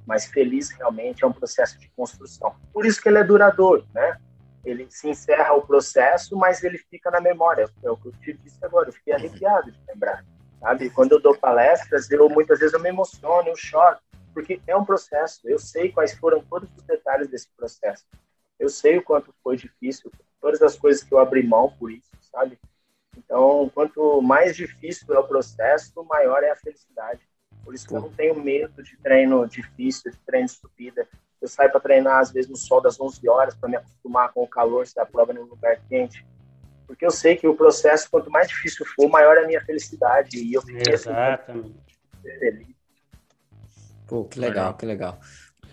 mas feliz realmente é um processo de construção. Por isso que ele é duradouro, né? Ele se encerra o processo, mas ele fica na memória. É o que eu te disse agora, eu fiquei arrepiado de lembrar, sabe? Quando eu dou palestras, eu muitas vezes eu me emociono, eu choro, porque é um processo. Eu sei quais foram todos os detalhes desse processo. Eu sei o quanto foi difícil, todas as coisas que eu abri mão por isso, sabe? Então, quanto mais difícil é o processo, maior é a felicidade. Por isso que eu não tenho medo de treino difícil, de treino de subida. Eu saio para treinar, às vezes, no sol das 11 horas, para me acostumar com o calor, se a prova num lugar quente. Porque eu sei que o processo, quanto mais difícil for, maior é a minha felicidade. E eu fiquei Exatamente. Assim, feliz. Pô, que legal, que legal.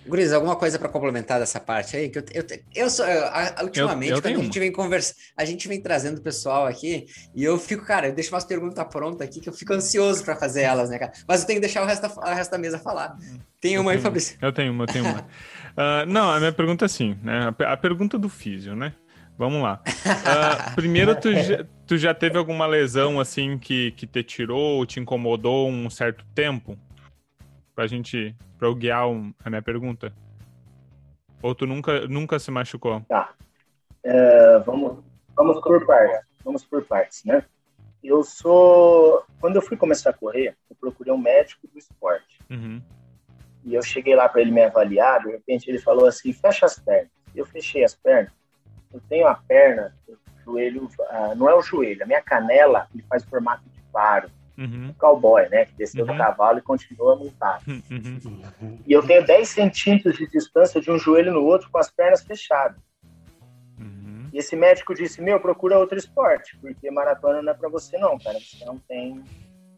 Guriz, alguma coisa para complementar dessa parte aí? Que eu, eu, eu sou, eu, ultimamente, eu, eu quando a gente vem conversa, a gente vem trazendo o pessoal aqui e eu fico, cara, eu deixo umas perguntas prontas aqui que eu fico ansioso para fazer elas, né, cara? Mas eu tenho que deixar o resto da, o resto da mesa falar. Tem uma aí, Fabrício? Eu tenho uma, eu tenho uma. Uh, <laughs> não, a minha pergunta é assim, né? A, pergunta do físio, né? Vamos lá. Uh, <laughs> primeiro, tu já, tu já teve alguma lesão assim que, que te tirou, te incomodou um certo tempo? Pra gente, pra eu guiar um, a minha pergunta? Ou tu nunca, nunca se machucou? Tá. Uh, vamos, vamos por partes. Vamos por partes, né? eu sou. Quando eu fui começar a correr, eu procurei um médico do esporte. Uhum. E eu cheguei lá para ele me avaliar, de repente ele falou assim: fecha as pernas. Eu fechei as pernas. Eu tenho a perna, o joelho, ah, não é o joelho, a minha canela ele faz formato de faro. Uhum. Um cowboy, né? Que desceu Uhum. do cavalo e continua montado. Uhum. E eu tenho 10 centímetros de distância de um joelho no outro com as pernas fechadas. Uhum. E esse médico disse: Meu, procura outro esporte, porque maratona não é para você, não, cara. Você não tem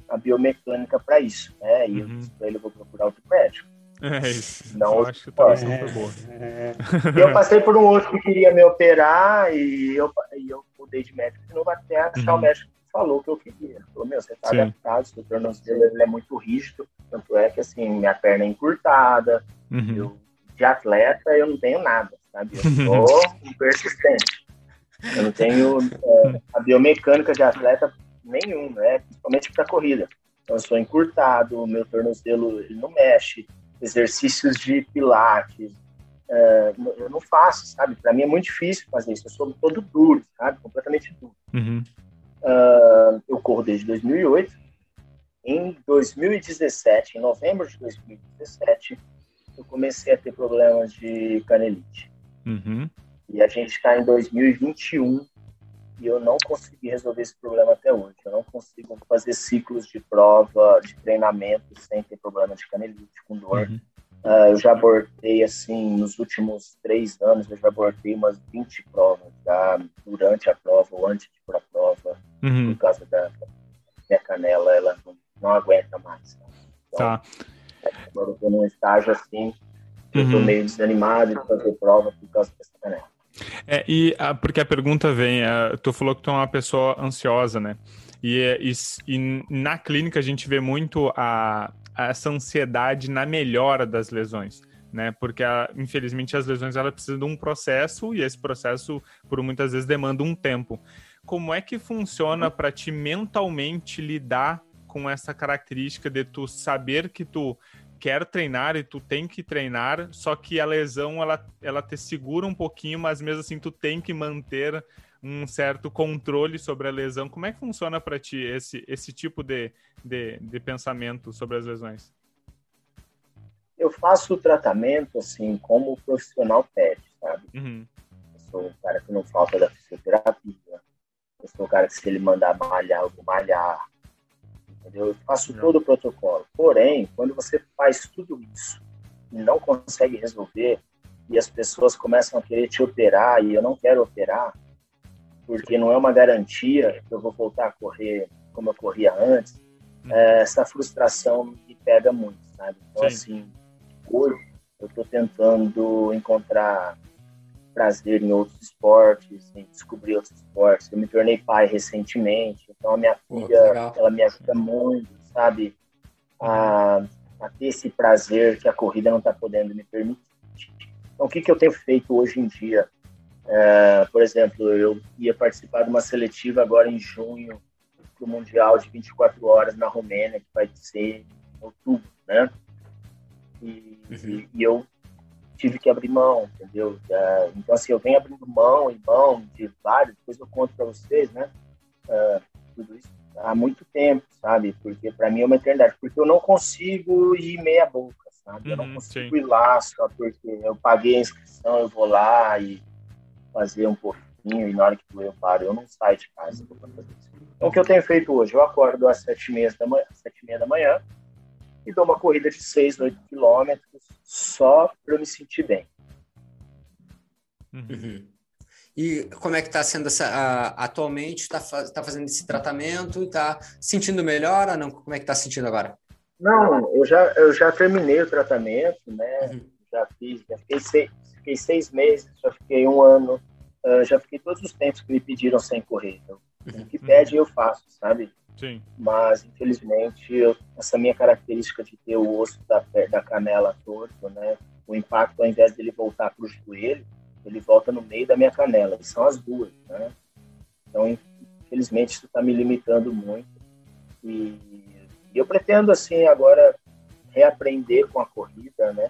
a biomecânica para isso, né? E eu Uhum. disse para ele: Eu vou procurar outro médico. É isso. Não, eu acho que a tradução É, boa. é, E eu passei por um outro que queria me operar e eu, e eu mudei de médico de novo até achar Uhum. o médico falou o que eu queria. Falou: Meu, você tá Sim. adaptado, seu tornozelo ele é muito rígido. Tanto é que, assim, minha perna é encurtada, Uhum. eu, de atleta eu não tenho nada, sabe? Eu sou <laughs> um persistente. Eu não tenho é, a biomecânica de atleta nenhum, né? Principalmente para corrida. Então eu sou encurtado, meu tornozelo ele não mexe, exercícios de pilates, é, eu não faço, sabe? Para mim é muito difícil fazer isso. Eu sou todo duro, sabe? Completamente duro. Uhum. Ah, eu corro desde 2008. Em 2017, em novembro de 2017, eu comecei a ter problemas de canelite. Uhum. E a gente está em 2021 e eu não consegui resolver esse problema até hoje. Eu não consigo fazer ciclos de prova, de treinamento sem ter problema de canelite, com dor. Uhum. Ah, eu já abortei, assim, nos últimos três anos, eu já abortei umas 20 provas, já durante a prova ou antes de ir para a prova, Uhum. por causa da minha canela, ela não, não aguenta mais. né? Então, Tá. Agora eu tô num estágio assim, eu tô Uhum. meio desanimado de fazer prova por causa dessa canela. É, e a- porque a pergunta vem, é, tu falou que tu é uma pessoa ansiosa, né? E, é, e e na clínica a gente vê muito a, a- essa ansiedade na melhora das lesões, né? Porque a- infelizmente as lesões elas precisam de um processo e esse processo por muitas vezes demanda um tempo. Como é que funciona para ti mentalmente lidar com essa característica de tu saber que tu quer treinar e tu tem que treinar, só que a lesão ela, ela te segura um pouquinho, mas mesmo assim tu tem que manter um certo controle sobre a lesão. Como é que funciona para ti esse, esse tipo de, de, de pensamento sobre as lesões? Eu faço o tratamento assim como o profissional pede, sabe? Uhum, Eu sou um cara que não falta da fisioterapia. Eu sou um cara que se ele mandar malhar, eu vou malhar. Entendeu? Eu faço todo o protocolo. Porém, quando você faz tudo isso e não consegue resolver, e as pessoas começam a querer te operar, e eu não quero operar, porque não é uma garantia que eu vou voltar a correr como eu corria antes, é, essa frustração me pega muito, sabe? Então, Sim. assim, hoje eu estou tentando encontrar prazer em outros esportes, em descobrir outros esportes. Eu me tornei pai recentemente, então a minha filha, legal. ela me ajuda muito, sabe? A, a ter esse prazer que a corrida não está podendo me permitir. Então, o que, que eu tenho feito hoje em dia? É, por exemplo, eu ia participar de uma seletiva agora em junho para o Mundial de 24 horas na Romênia, que vai ser em outubro, né? E, Uhum. e eu tive que abrir mão, entendeu? É, então, assim, eu venho abrindo mão e mão de vários, depois eu conto para vocês, né? É, tudo isso há muito tempo, sabe? Porque para mim é uma eternidade. Porque eu não consigo ir meia boca, sabe? eu não Uhum, consigo sim. ir lá só porque eu paguei a inscrição, eu vou lá e fazer um pouquinho e na hora que doer eu paro. Eu não saio de casa. Então, o que eu tenho feito hoje? Eu acordo às sete e meia da manhã, sete e meia da manhã e dou uma corrida de 6, 8 quilômetros só para eu me sentir bem. uhum. Uhum. E como é que está sendo essa. a- atualmente está tá fazendo esse tratamento e está sentindo melhor ou não? Como é que está sentindo agora? Não, eu já, eu já terminei o tratamento, né? Uhum. Já fiz, já fiquei seis, fiquei seis meses, já fiquei um ano, ah, já fiquei todos os tempos que me pediram sem correr. Então, o que pede eu faço, sabe? Sim. Mas, infelizmente, eu- essa minha característica de ter o osso da, da canela torto, né? O impacto, ao invés dele voltar para o joelho, ele volta no meio da minha canela, e são as duas, né? Então, infelizmente, isso está me limitando muito. E, e eu pretendo, assim, agora reaprender com a corrida, né?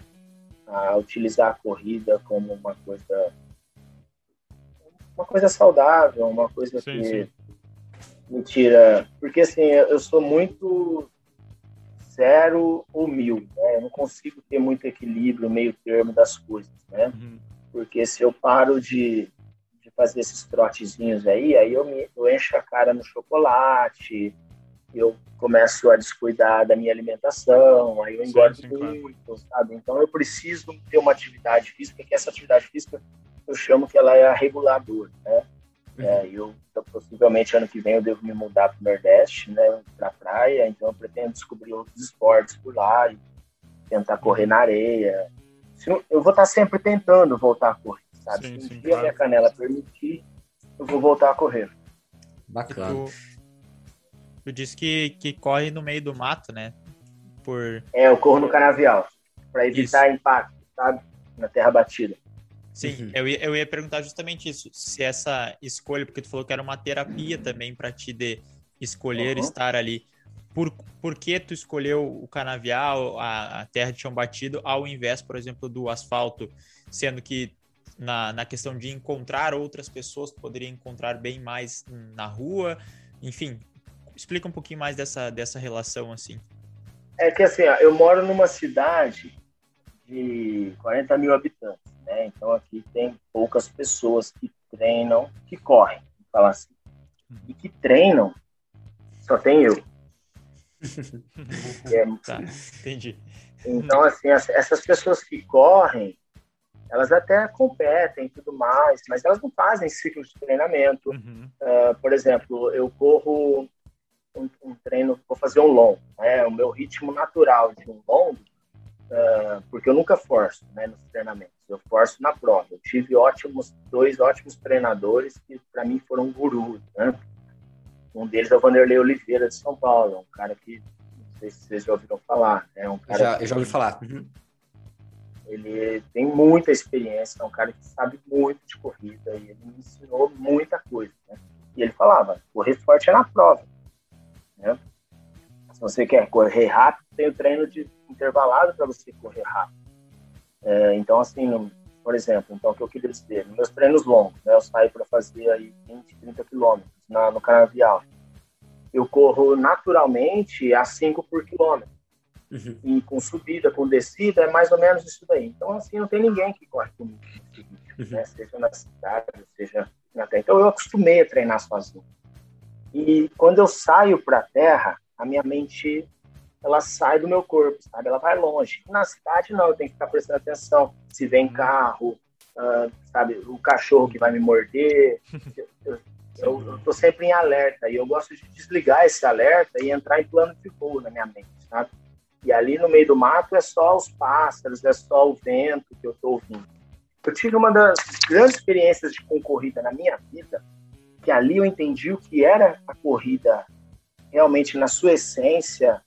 A utilizar a corrida como uma coisa uma coisa saudável, uma coisa Sim, que sim. Mentira, porque assim, eu sou muito zero ou mil, né? Eu não consigo ter muito equilíbrio, meio termo das coisas, né? Uhum. Porque se eu paro de, de fazer esses trotezinhos aí, aí eu, me, eu encho a cara no chocolate, eu começo a descuidar da minha alimentação, aí eu engordo sim, sim, muito, claro. sabe? Então eu preciso ter uma atividade física, que essa atividade física eu chamo que ela é a reguladora, né? É, eu então, possivelmente ano que vem eu devo me mudar para o Nordeste, né, para praia, então eu pretendo descobrir outros esportes por lá e tentar correr na areia. Eu vou estar sempre tentando voltar a correr, sabe? Sim, Se um dia claro. minha canela permitir, eu vou voltar a correr. Bacana. Tu, tu disse que, que corre no meio do mato, né? Por... É, eu corro no canavial, para evitar Isso. impacto, sabe? Na terra batida. Sim, uhum. eu, ia, eu ia perguntar justamente isso. Se essa escolha, porque tu falou que era uma terapia também para ti de escolher uhum. estar ali. Por, por que tu escolheu o canavial, a, a, terra de chão batido, ao invés, por exemplo, do asfalto? Sendo que na, na questão de encontrar outras pessoas, tu poderia encontrar bem mais na rua. Enfim, explica um pouquinho mais dessa, dessa relação assim. É que assim, ó, eu moro numa cidade de 40 mil habitantes. Né? Então aqui tem poucas pessoas que treinam, que correm, falar assim. E que treinam, só tem eu. <laughs> é, tá, entendi. Então, assim, essas pessoas que correm, elas até competem e tudo mais, mas elas não fazem ciclo de treinamento. Uhum. Uh, por exemplo, eu corro um, um, treino, vou fazer um longo, né? O meu ritmo natural de um longo uh, porque eu nunca forço né, nos treinamentos, eu forço na prova. Eu tive ótimos, dois ótimos treinadores que para mim foram gurus. Né? Um deles é o Vanderlei Oliveira de São Paulo, um cara que não sei se vocês já ouviram falar. É um cara já, eu já ouvi falar. Uhum. Ele tem muita experiência, é um cara que sabe muito de corrida e ele me ensinou muita coisa. Né? E ele falava: correr forte é na prova. Né? Se você quer correr rápido, tem o treino de intervalado para você correr rápido. É, então, assim, por exemplo, então, o que eu queria dizer, meus treinos longos, né, eu saio para fazer aí 20, 30 quilômetros na, no canavial. Eu corro naturalmente a 5 por quilômetro. Uhum. E com subida, com descida, é mais ou menos isso daí. Então, assim, não tem ninguém que corre comigo, uhum. né? seja na cidade, seja na terra. Então, eu acostumei a treinar sozinho. E quando eu saio para a terra, a minha mente ela sai do meu corpo, sabe? Ela vai longe. Na cidade, não, eu tenho que ficar prestando atenção se vem carro, uh, sabe? O cachorro que vai me morder. <laughs> Eu, eu, eu, tô sempre em alerta e eu gosto de desligar esse alerta e entrar em plano de voo na minha mente, sabe? E ali no meio do mato é só os pássaros, é só o vento que eu tô ouvindo. Eu tive uma das grandes experiências de concorrida na minha vida, que ali eu entendi o que era a corrida realmente na sua essência,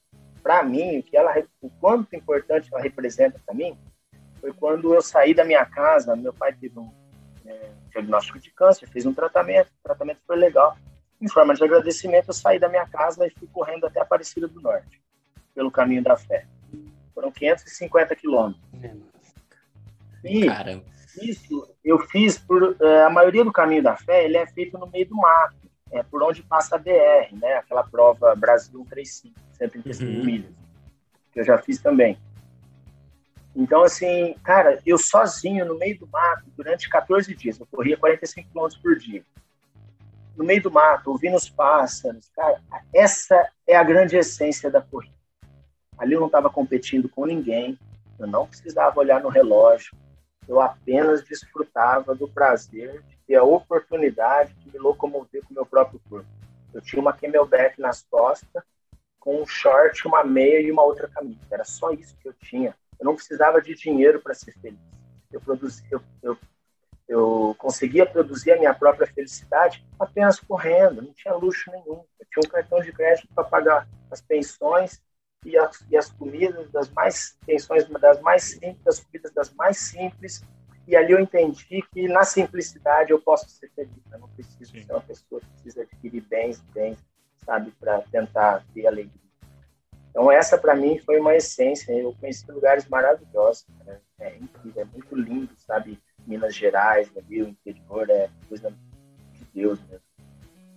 para mim, o que ela, o quanto importante ela representa para mim, foi quando eu saí da minha casa. Meu pai teve um é, diagnóstico de câncer, fez um tratamento, o tratamento foi legal. Em forma de agradecimento, eu saí da minha casa e fui correndo até Aparecida do Norte, pelo caminho da fé. Foram 550 quilômetros. E Caramba. isso eu fiz por. É, a maioria do caminho da fé ele é feito no meio do mato é, por onde passa a BR, né? Aquela prova Brasil 135, 135 uhum. milhas, que eu já fiz também. Então, assim, cara, eu sozinho no meio do mato durante 14 dias, eu corria 45 km por dia. No meio do mato, ouvindo os pássaros, cara, essa é a grande essência da corrida. Ali eu não estava competindo com ninguém, eu não precisava olhar no relógio, eu apenas desfrutava do prazer de ter a oportunidade de me locomover com o meu próprio corpo. Eu tinha uma camelback nas costas, com um short, uma meia e uma outra camisa. Era só isso que eu tinha. Eu não precisava de dinheiro para ser feliz. Eu, produzia, eu, eu, eu conseguia produzir a minha própria felicidade apenas correndo, não tinha luxo nenhum. Eu tinha um cartão de crédito para pagar as pensões e as, e as comidas das mais pensões das mais simples, as comidas das mais simples e ali eu entendi que na simplicidade eu posso ser feliz. Eu não preciso Sim. ser uma pessoa que precisa adquirir bens, bens, sabe, para tentar ter alegria. Então essa para mim foi uma essência. Eu conheci lugares maravilhosos, né? é incrível, é muito lindo, sabe? Minas Gerais, ali, o interior é coisa de Deus mesmo.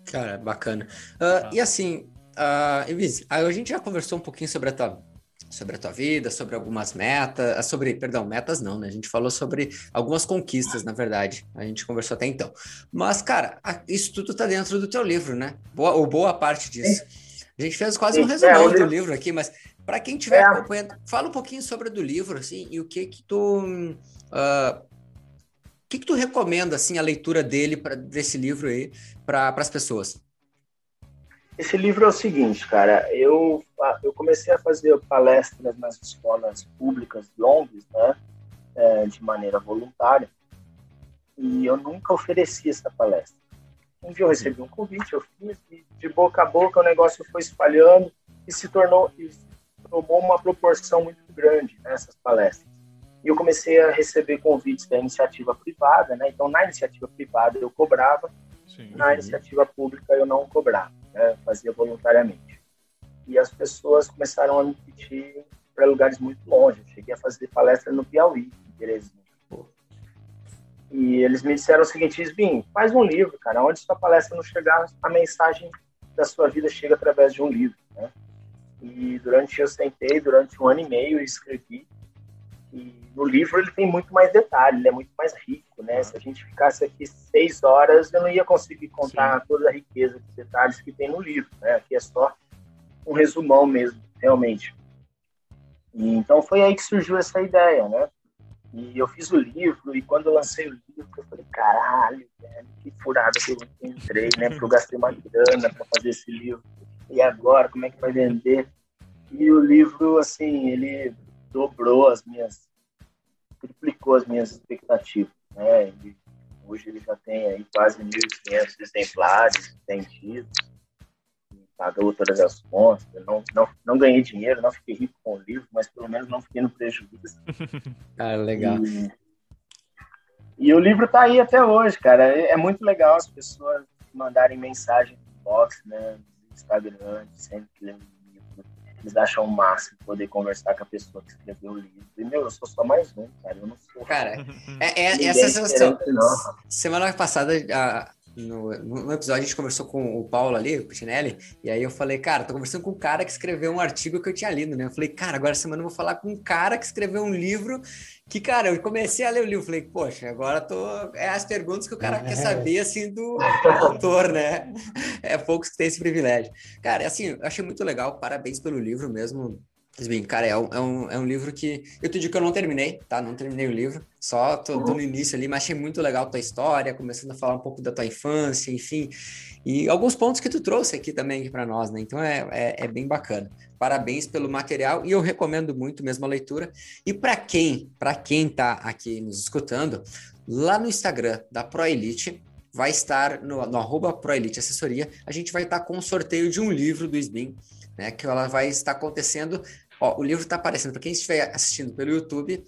Cara, bacana. Uh, ah. E assim, uh, Elise, a gente já conversou um pouquinho sobre a tua sobre a tua vida, sobre algumas metas, ah, sobre, perdão, metas não, né? A gente falou sobre algumas conquistas, na verdade. A gente conversou até então. Mas, cara, isso tudo tá dentro do teu livro, né? Boa, ou boa parte disso. A gente fez quase um resumão é, do livro aqui, mas para quem estiver é. acompanhando, fala um pouquinho sobre o do livro, assim, e o que que tu... Uh, o que, que tu recomenda, assim, a leitura dele, pra, desse livro aí, para as pessoas? Esse livro é o seguinte, cara, eu, eu comecei a fazer palestras nas escolas públicas de Londres, né, é, de maneira voluntária, e eu nunca ofereci essa palestra. Um dia eu recebi um convite, eu fiz, e de boca a boca o negócio foi espalhando e se tornou, e tomou uma proporção muito grande nessas né, palestras. E eu comecei a receber convites da iniciativa privada, né? Então, na iniciativa privada eu cobrava, Sim. na iniciativa pública eu não cobrava né, fazia voluntariamente. E as pessoas começaram a me pedir para lugares muito longe. Eu cheguei a fazer palestra no Piauí, em Teresina. E eles me disseram o seguinte, Isbim, faz um livro, cara, onde sua palestra não chegar, a mensagem da sua vida chega através de um livro, né? E durante, eu sentei, durante um ano e meio, e escrevi e no livro ele tem muito mais detalhe, ele é muito mais rico, né? Se a gente ficasse aqui seis horas, eu não ia conseguir contar Sim. toda a riqueza de detalhes que tem no livro, né? Aqui é só um resumão mesmo, realmente. E, então foi aí que surgiu essa ideia, né? E eu fiz o livro, e quando eu lancei o livro, eu falei, caralho, velho, que furada que eu entrei, né? Porque eu gastei uma grana para fazer esse livro. E agora, como é que vai vender? E o livro, assim, ele dobrou as minhas, triplicou as minhas expectativas, né? E hoje ele já tem aí quase 1.500 exemplares vendidos, pagou todas as contas, não, não, não ganhei dinheiro, não fiquei rico com o livro, mas pelo menos não fiquei no prejuízo. Cara, <laughs> legal. E, e o livro está aí até hoje, cara. É, é, muito legal as pessoas mandarem mensagem no box, né? No Instagram, sempre que eles acham o máximo poder conversar com a pessoa que escreveu o livro. E, meu, eu sou só mais um, cara. Eu não sou. Cara, <laughs> é, é essa sensação. Semana passada, a, no, no, episódio a gente conversou com o Paulo ali, o Putinelli, e aí eu falei, cara, tô conversando com um cara que escreveu um artigo que eu tinha lido, né? Eu falei, cara, agora semana eu vou falar com um cara que escreveu um livro que, cara, eu comecei a ler o livro, falei, poxa, agora tô. É as perguntas que o cara quer saber, assim, do, do <laughs> autor, né? É poucos que têm esse privilégio. Cara, assim, eu achei muito legal, parabéns pelo livro mesmo. Bem, cara, é um, é, um, é um livro que eu te digo que eu não terminei, tá? Não terminei o livro, só tô, tô, no início ali, mas achei muito legal a tua história, começando a falar um pouco da tua infância, enfim, e alguns pontos que tu trouxe aqui também para nós, né? Então é, é, é, bem bacana. Parabéns pelo material e eu recomendo muito mesmo a leitura. E para quem, para quem tá aqui nos escutando, lá no Instagram da ProElite, vai estar no, no arroba ProElite Assessoria, a gente vai estar com um sorteio de um livro do SBIM, né? Que ela vai estar acontecendo Ó, o livro está aparecendo, para quem estiver assistindo pelo YouTube,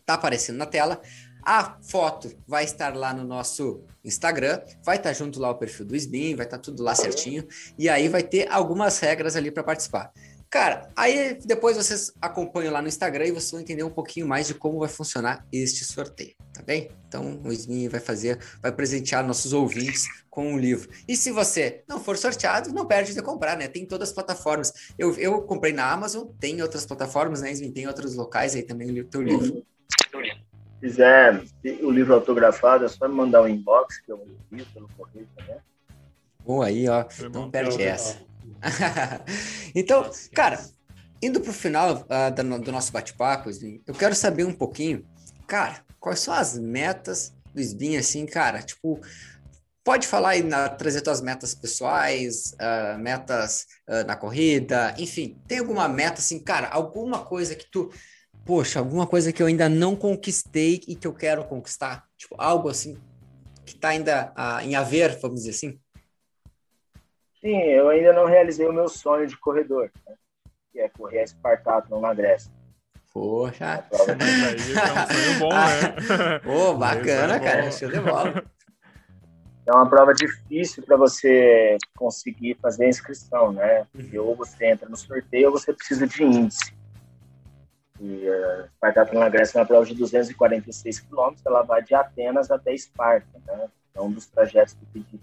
está aparecendo na tela. A foto vai estar lá no nosso Instagram, vai estar tá junto lá o perfil do SBIM, vai estar tá tudo lá certinho, e aí vai ter algumas regras ali para participar. Cara, aí depois vocês acompanham lá no Instagram e vocês vão entender um pouquinho mais de como vai funcionar este sorteio, tá bem? Então o SMI vai fazer, vai presentear nossos ouvintes com um livro. E se você não for sorteado, não perde de comprar, né? Tem todas as plataformas. Eu, eu comprei na Amazon, tem outras plataformas, né, SMI? Tem outros locais aí também o teu livro. Se quiser o livro autografado, é só me mandar um inbox que eu envio pelo correio também. Boa aí, ó. Não perde essa. <laughs> então, cara, indo para o final uh, do nosso bate-papo, eu quero saber um pouquinho, cara, quais são as metas do SBIM, assim, cara, tipo, pode falar aí, na, trazer tuas metas pessoais, uh, metas uh, na corrida, enfim, tem alguma meta, assim, cara, alguma coisa que tu, poxa, alguma coisa que eu ainda não conquistei e que eu quero conquistar, tipo, algo assim, que tá ainda em haver, vamos dizer assim? Sim, eu ainda não realizei o meu sonho de corredor, né? que é correr a Espartato na Grécia. Poxa! É um sonho <laughs> bom, né? <laughs> Pô, bacana, é cara. Show de bola. <laughs> É uma prova difícil para você conseguir fazer a inscrição, né? Porque ou você entra no sorteio ou você precisa de índice. E uh, Espartato na Grécia é uma prova de 246 quilômetros, ela vai de Atenas até Esparta, né? É um dos trajetos do pedido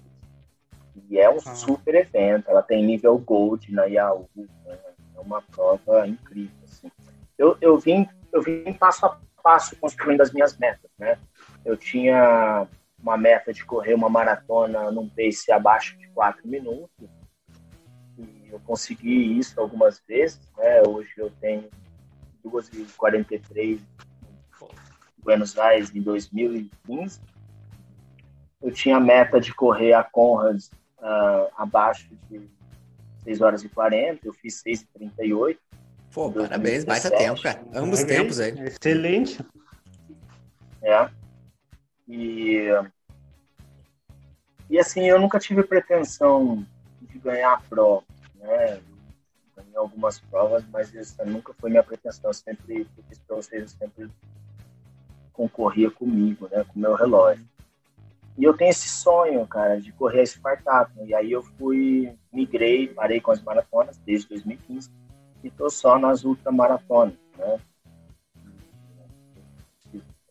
E é um ah. super evento, ela tem nível Gold na Yahoo, né? é uma prova incrível. Assim. Eu, eu, vim, eu vim passo a passo construindo as minhas metas, né? Eu tinha uma meta de correr uma maratona num pace abaixo de 4 minutos, e eu consegui isso algumas vezes, né? Hoje eu tenho 2h43 em Buenos Aires em 2015. Eu tinha a meta de correr a Conrads uh, abaixo de 6 horas e 40, eu fiz 6 e 38. Pô, parabéns, baita tempo, cara. Ambos tempos aí. Excelente. É. E, e assim, eu nunca tive pretensão de ganhar a prova, né? Ganhei algumas provas, mas essa nunca foi minha pretensão. Eu sempre, eu fiz para vocês, eu sempre concorria comigo, né? Com o meu relógio. E eu tenho esse sonho, cara, de correr a Espartato. E aí eu fui, migrei, parei com as maratonas desde 2015 e tô só nas ultramaratonas, né?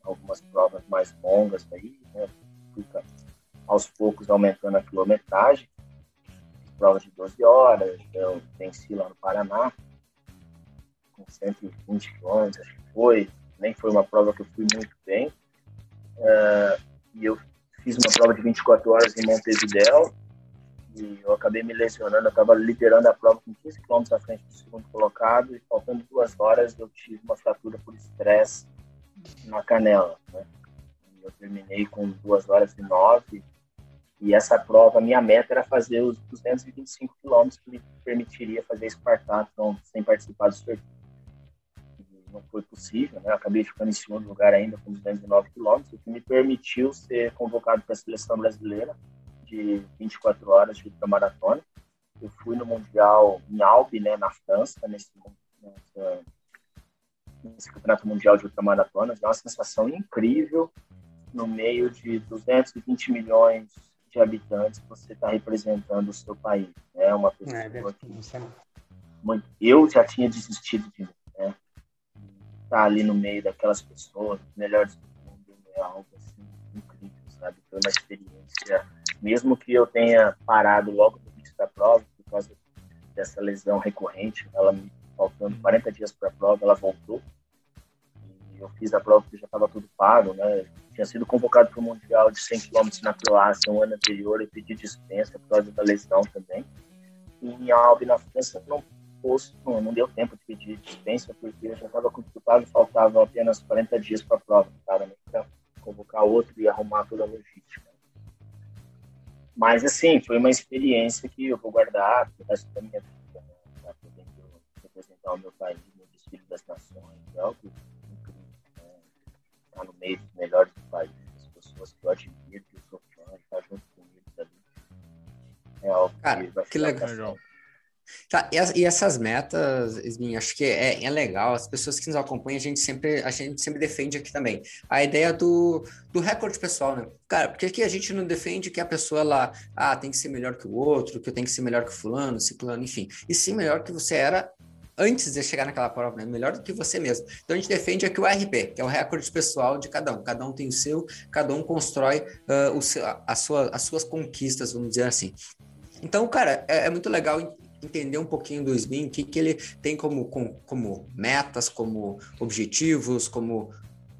Algumas provas mais longas aí, né? Aos poucos aumentando a quilometragem. Provas de 12 horas, eu venci lá no Paraná, com 120 quilômetros, acho que foi. Nem foi uma prova que eu fui muito bem. Uh, e eu fiz uma prova de 24 horas em Montevidéu e eu acabei me lesionando. Eu estava liderando a prova com 15 km à frente do segundo colocado e faltando duas horas eu tive uma fratura por estresse na canela. Né? eu terminei com duas horas e nove e essa prova, minha meta era fazer os 225 quilômetros que me permitiria fazer Espartato sem participar do sorteio não foi possível, né? Acabei ficando em segundo lugar ainda com 209 quilômetros, o que me permitiu ser convocado para a seleção brasileira de 24 horas de ultramaratona. Eu fui no Mundial em Albi, né, na França, nesse, nessa, nesse Campeonato Mundial de Ultramaratonas. É uma sensação incrível no meio de 220 milhões de habitantes você está representando o seu país. Né? É uma pessoa é, que... Eu já tinha desistido de estar ali no meio daquelas pessoas, melhores do mundo, é algo assim, incrível, sabe? Foi uma experiência, mesmo que eu tenha parado logo no início da prova, por causa dessa lesão recorrente, ela me faltando 40 dias para a prova, ela voltou. E eu fiz a prova porque já estava tudo pago, né? Tinha sido convocado para o Mundial de 100 km na Croácia um ano anterior e pedi dispensa por causa da lesão também. E em Albi, na França, não posto, não, não deu tempo de pedir dispensa, porque eu já estava computado e faltava apenas 40 dias para a prova, cara, né? para convocar outro e arrumar toda a logística. Mas, assim, foi uma experiência que eu vou guardar o resto da minha vida, né? Para poder representar o meu país no desfile das nações. É algo incrível, né? Estar no meio dos melhores do país, as pessoas que eu admiro, que eu sou fã, estar junto comigo ali. É algo Cara, que que legal. Tá, e, essas metas, Esmin, acho que é, é, legal, as pessoas que nos acompanham, a gente sempre, a gente sempre defende aqui também. A ideia do, do recorde pessoal, né? Cara, porque aqui a gente não defende que a pessoa lá, ah, tem que ser melhor que o outro, que eu tenho que ser melhor que fulano, ciclano, enfim. E sim melhor que você era antes de chegar naquela prova, né? Melhor do que você mesmo. Então a gente defende aqui o RP, que é o recorde pessoal de cada um. Cada um tem o seu, cada um constrói uh, o seu, a sua, as suas conquistas, vamos dizer assim. Então, cara, é, é muito legal entender um pouquinho do SBIM, o que, que ele tem como, como, como metas, como objetivos, como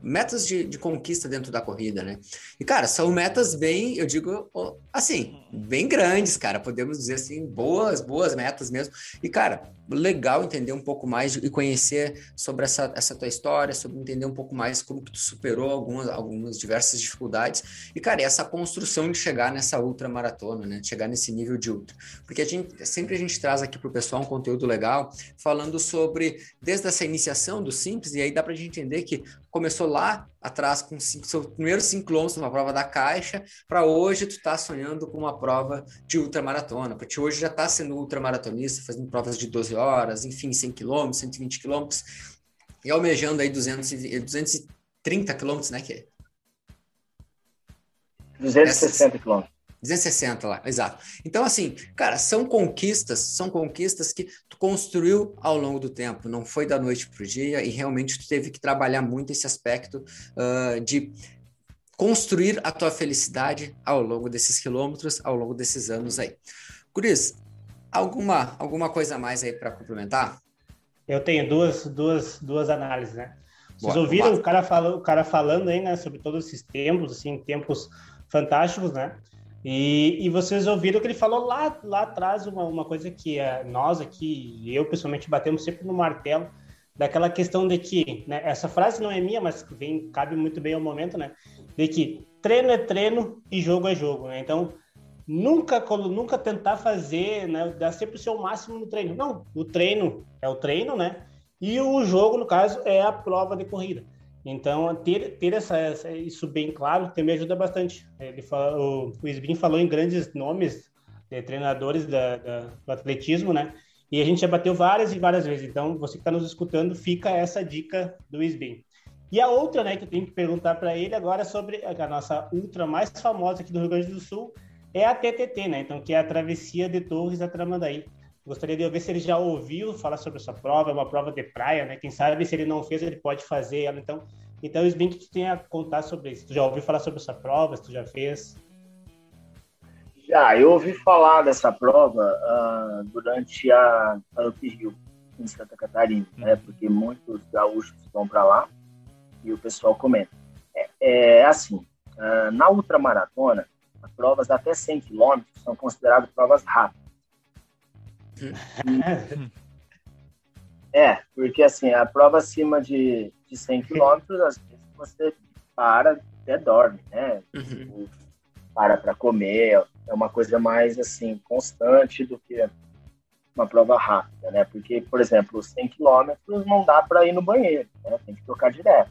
metas de, de, conquista dentro da corrida, né? E, cara, são metas bem, eu digo assim, bem grandes, cara, podemos dizer assim, boas, boas metas mesmo. E, cara, legal entender um pouco mais e conhecer sobre essa, essa tua história, sobre entender um pouco mais como que tu superou algumas, algumas diversas dificuldades. E, cara, essa construção de chegar nessa ultra maratona, né? Chegar nesse nível de ultra. Porque a gente, sempre a gente traz aqui pro pessoal um conteúdo legal, falando sobre, desde essa iniciação do Simples, e aí dá pra gente entender que começou lá atrás com cinco, seu primeiro 5 quilômetros numa prova da caixa, para hoje tu tá sonhando com uma prova de ultramaratona, porque hoje já tá sendo ultramaratonista, fazendo provas de 12 horas, enfim, 100 quilômetros, 120 quilômetros, e almejando aí 200, 230 quilômetros, né, que 260 quilômetros. 260 lá, exato. Então, assim, cara, são conquistas, são conquistas que tu construiu ao longo do tempo, não foi da noite para o dia, e realmente tu teve que trabalhar muito esse aspecto uh, de construir a tua felicidade ao longo desses quilômetros, ao longo desses anos aí. Curis, alguma, alguma coisa a mais aí para complementar? Eu tenho duas, duas, duas análises, né? Vocês Boa, ouviram o cara, fala, o cara falando aí, né, sobre todos esses tempos, assim, tempos fantásticos, né? E, e vocês ouviram que ele falou lá, lá atrás uma, uma coisa que é, nós aqui, eu pessoalmente, batemos sempre no martelo, daquela questão de que, né, essa frase não é minha, mas vem, cabe muito bem ao momento, né? De que treino é treino e jogo é jogo, né? Então, nunca, nunca tentar fazer, né, dar sempre o seu máximo no treino. Não, o treino é o treino, né? E o jogo, no caso, é a prova de corrida. Então, ter, ter essa, essa, isso bem claro também ajuda bastante. Ele fala, o, o Sbin falou em grandes nomes de treinadores da, da, do atletismo, né? E a gente já bateu várias e várias vezes. Então, você que está nos escutando, fica essa dica do Sbin. E a outra, né, que eu tenho que perguntar para ele agora é sobre a nossa ultra mais famosa aqui do Rio Grande do Sul, é a TTT, né? Então, que é a Travessia de Torres a Tramandaí. Gostaria de ouvir se ele já ouviu falar sobre essa prova, é uma prova de praia, né? Quem sabe se ele não fez, ele pode fazer ela. Então, então o que tu tem a contar sobre isso. Tu já ouviu falar sobre essa prova? Se tu já fez? Já, eu ouvi falar dessa prova uh, durante a, a Up Rio, em Santa Catarina, né? Uhum. Porque muitos gaúchos vão para lá e o pessoal comenta. É, é assim, uh, na ultramaratona, as provas até 100 km são consideradas provas rápidas. É, porque assim, a prova acima de, de 100 km, às vezes você para, até dorme, né? Uhum. Para para comer, é uma coisa mais assim, constante do que uma prova rápida, né? Porque, por exemplo, 100 km não dá para ir no banheiro, né? Tem que tocar direto.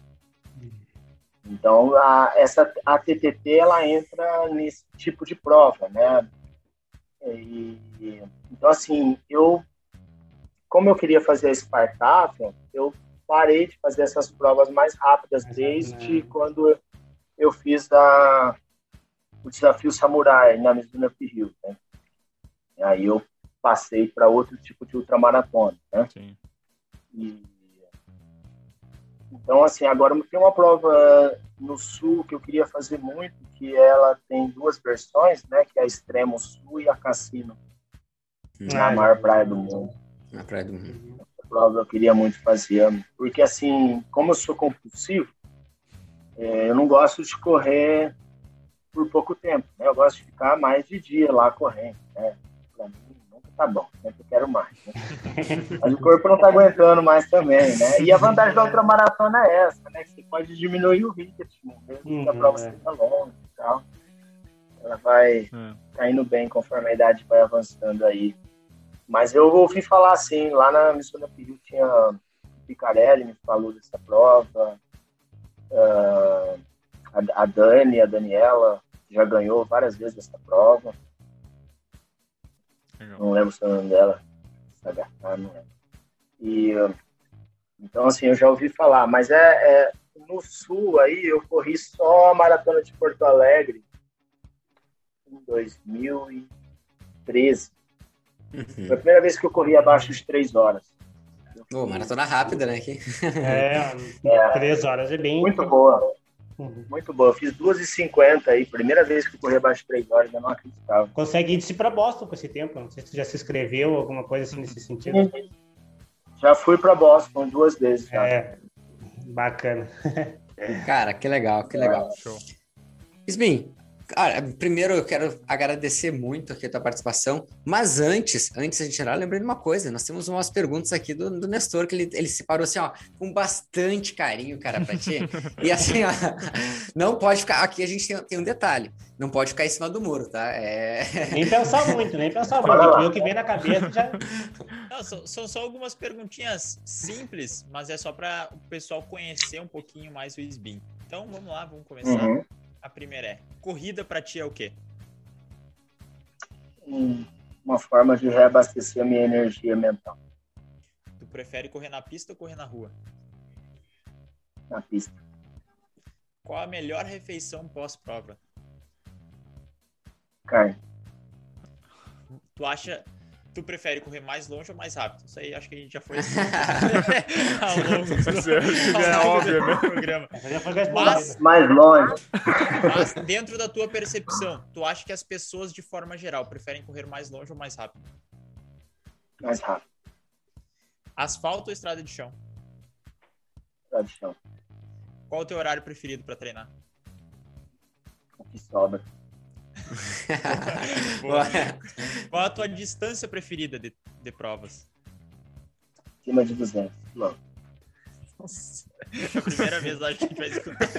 Então, a, essa a TTT ela entra nesse tipo de prova, né? E, então, assim, eu, como eu queria fazer a Spartathlon, eu parei de fazer essas provas mais rápidas desde quando eu fiz a, o desafio Samurai na Mizuno Hill, né? E aí eu passei para outro tipo de ultramaratona, né? Sim. E, então, assim, agora tem uma prova no Sul que eu queria fazer muito, que ela tem duas versões, né? Que é a Extremo Sul e a Cassino. Na maior praia do mundo. Na praia do mundo. Essa prova eu queria muito fazer. Porque, assim, como eu sou compulsivo, é, eu não gosto de correr por pouco tempo, né? Eu gosto de ficar mais de dia lá correndo, né? Tá bom, sempre quero mais. Né? Mas o corpo não tá aguentando mais também, né? E a vantagem da outra maratona é essa, né? Que você pode diminuir o ritmo, mesmo uhum, que a uhum, prova é. seja longa e tal. Ela vai é. caindo bem conforme a idade vai avançando aí. Mas eu ouvi falar assim, lá na Missão Piru tinha o Picarelli me falou dessa prova, uh, a, a Dani, a Daniela já ganhou várias vezes essa prova. Legal. Não lembro o nome dela. Sagatá, não lembro. E, então, assim, eu já ouvi falar, mas é, é, no sul aí eu corri só a maratona de Porto Alegre em 2013. Uhum. Foi a primeira vez que eu corri abaixo de três horas. Pô, maratona rápida, né? Aqui. É, <laughs> é, três horas é bem. Muito boa. Uhum. Muito boa. Eu fiz 2h50 aí, primeira vez que eu corri abaixo de 3 horas, eu não acreditava. Consegue ir para Boston com esse tempo? Não sei se você já se inscreveu, alguma coisa assim nesse sentido. Uhum. Já fui para Boston duas vezes. Já. É, bacana. <laughs> Cara, que legal, que legal. Show. Ismin, Cara, primeiro eu quero agradecer muito aqui a tua participação, mas antes, antes a gente entrar, lembrei de uma coisa, nós temos umas perguntas aqui do, do Nestor, que ele, ele separou assim, ó, com bastante carinho, cara, pra ti. <laughs> e assim, ó, não pode ficar, aqui a gente tem, tem, um detalhe, não pode ficar em cima do muro, tá? É... Nem pensar muito, nem pensar muito, o que vem na cabeça já... Não, são, são só algumas perguntinhas simples, mas é só para o pessoal conhecer um pouquinho mais o SBIM. Então, vamos lá, vamos começar. Uhum. A primeira é: corrida para ti é o quê? Uma forma de reabastecer a minha energia mental. Tu prefere correr na pista ou correr na rua? Na pista. Qual a melhor refeição pós-prova? Carne. Tu acha, tu prefere correr mais longe ou mais rápido? Isso aí acho que a gente já foi ao longo do, é óbvio, né? programa. Mas, mais longe. Mas dentro da tua percepção, tu acha que as pessoas de forma geral preferem correr mais longe ou mais rápido? Mais rápido. Asfalto ou estrada de chão? Estrada de chão. Qual o teu horário preferido para treinar? O que sobra. <laughs> Qual a tua distância preferida de, de provas? Acima de 200 quilômetros. Nossa, é a primeira vez acho que a gente vai escutar.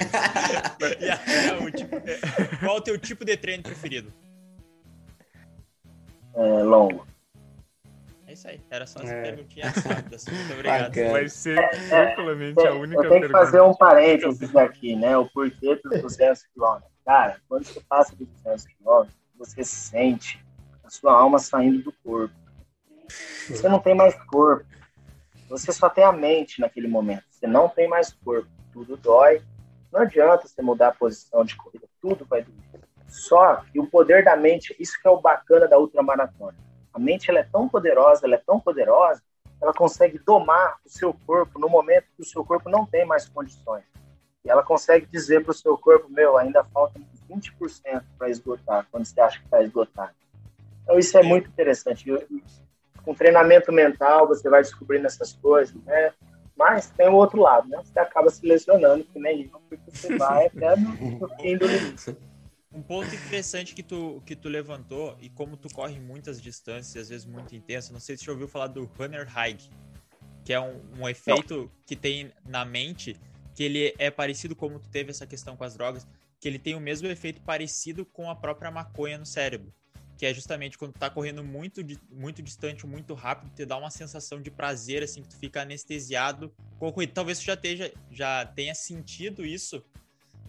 <laughs> e a, tipo, qual o teu tipo de treino preferido? É, longo. É isso aí. Era só essa é. perguntinha rápida. Assim. Muito obrigado. Bacana. Vai ser tranquilamente a única Eu tenho que fazer um parênteses aqui, né? O porquê dos 200 quilômetros. Cara, quando você passa dos 200 quilômetros, você sente a sua alma saindo do corpo. Você não tem mais corpo. Você só tem a mente naquele momento. Você não tem mais corpo. Tudo dói. Não adianta você mudar a posição de corrida. Tudo vai doer. Só que o poder da mente, isso que é o bacana da ultramaratona. A mente ela é tão poderosa, ela é tão poderosa, ela consegue domar o seu corpo no momento que o seu corpo não tem mais condições. E ela consegue dizer para o seu corpo, meu, ainda falta 20% para esgotar, quando você acha que está esgotado. Então, isso é muito interessante. Com treinamento mental, você vai descobrindo essas coisas, né? Mas tem o outro lado, né? Você acaba se lesionando, que nem eu, porque você vai <laughs> até no, no fim do limite. Um ponto interessante que tu, que tu levantou, e como tu corre muitas distâncias, às vezes muito intenso, não sei se você já ouviu falar do Runner High, que é um, um efeito não. que tem na mente que ele é parecido como tu teve essa questão com as drogas, que ele tem o mesmo efeito parecido com a própria maconha no cérebro, que é justamente quando tu tá correndo muito, muito distante, muito rápido, te dá uma sensação de prazer, assim, que tu fica anestesiado com corrida. Talvez tu já, esteja, já tenha sentido isso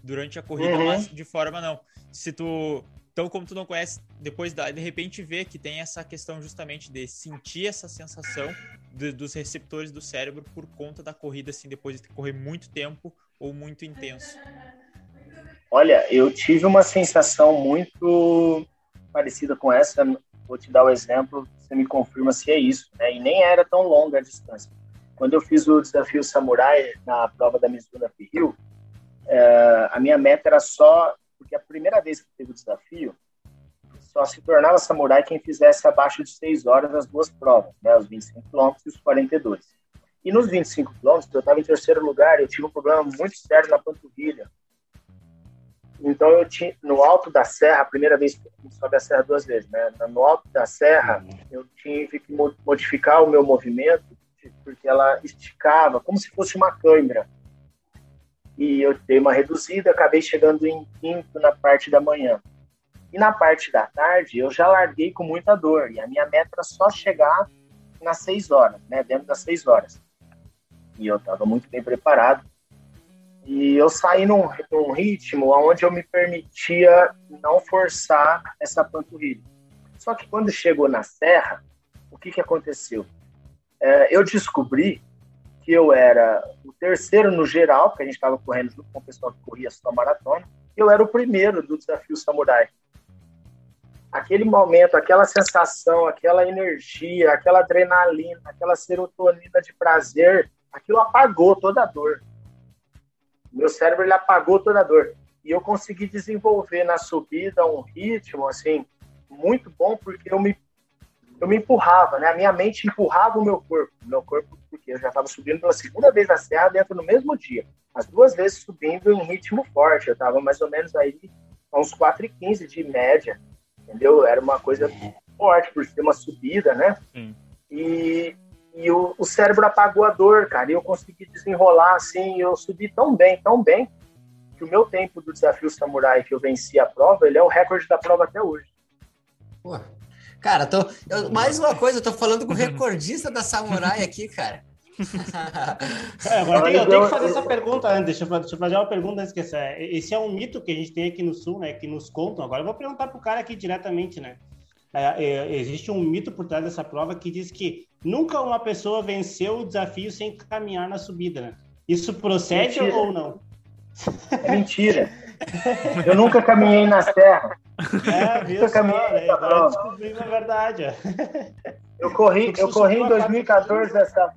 durante a corrida, uhum. mas de forma não. Se tu então, como tu não conhece, depois da, de repente vê que tem essa questão justamente de sentir essa sensação de, dos receptores do cérebro por conta da corrida, assim, depois de correr muito tempo ou muito intenso. Olha, eu tive uma sensação muito parecida com essa. Vou te dar o um exemplo, você me confirma se é isso, né? E nem era tão longa a distância. Quando eu fiz o desafio Samurai na prova da Mizuno Rio, é, a minha meta era só porque a primeira vez que teve o desafio, só se tornava samurai quem fizesse abaixo de 6 horas as duas provas, né, os 25 quilômetros e os 42. E nos 25 quilômetros, eu estava em terceiro lugar, eu tive um problema muito sério na panturrilha. Então, eu tinha, no alto da serra, a primeira vez que eu sobe a serra duas vezes, né? No alto da serra, eu tive que modificar o meu movimento, porque ela esticava, como se fosse uma câimbra e eu dei uma reduzida, acabei chegando em quinto na parte da manhã. E na parte da tarde, eu já larguei com muita dor, e a minha meta era só chegar nas seis horas, né, dentro das seis horas. E eu estava muito bem preparado. E eu saí num, num ritmo onde eu me permitia não forçar essa panturrilha. Só que quando chegou na serra, o que, que aconteceu? É, eu descobri que eu era o terceiro no geral, porque a gente estava correndo junto com o pessoal que corria só maratona, eu era o primeiro do desafio samurai. Aquele momento, aquela sensação, aquela energia, aquela adrenalina, aquela serotonina de prazer, aquilo apagou toda a dor. Meu cérebro ele apagou toda a dor. E eu consegui desenvolver na subida um ritmo assim muito bom porque eu me eu me empurrava, né? A minha mente empurrava o meu corpo. O meu corpo porque eu já estava subindo pela segunda vez na serra dentro no mesmo dia. As duas vezes subindo em ritmo forte. Eu estava mais ou menos aí a uns 4,15 de média, entendeu? Era uma coisa forte por ser uma subida, né? Hum. E, e o, o, cérebro apagou a dor, cara. E eu consegui desenrolar assim. Eu subi tão bem, tão bem, que o meu tempo do desafio samurai que eu venci a prova, ele é o recorde da prova até hoje. Pô, Cara, tô, eu, mais uma coisa, eu tô falando com o <laughs> recordista da Samurai aqui, cara. é, agora eu tenho que fazer essa pergunta antes. Deixa eu, deixa eu fazer uma pergunta antes que essa. Esse é um mito que a gente tem aqui no Sul, né? Que nos contam. Agora eu vou perguntar pro cara aqui diretamente, né? É, é, existe um mito por trás dessa prova que diz que nunca uma pessoa venceu o desafio sem caminhar na subida, né? Isso procede mentira. ou não? É mentira. Eu nunca caminhei na serra. É, viu só, né? Agora descobrimos a verdade. Eu corri, eu corri em 2014 essa.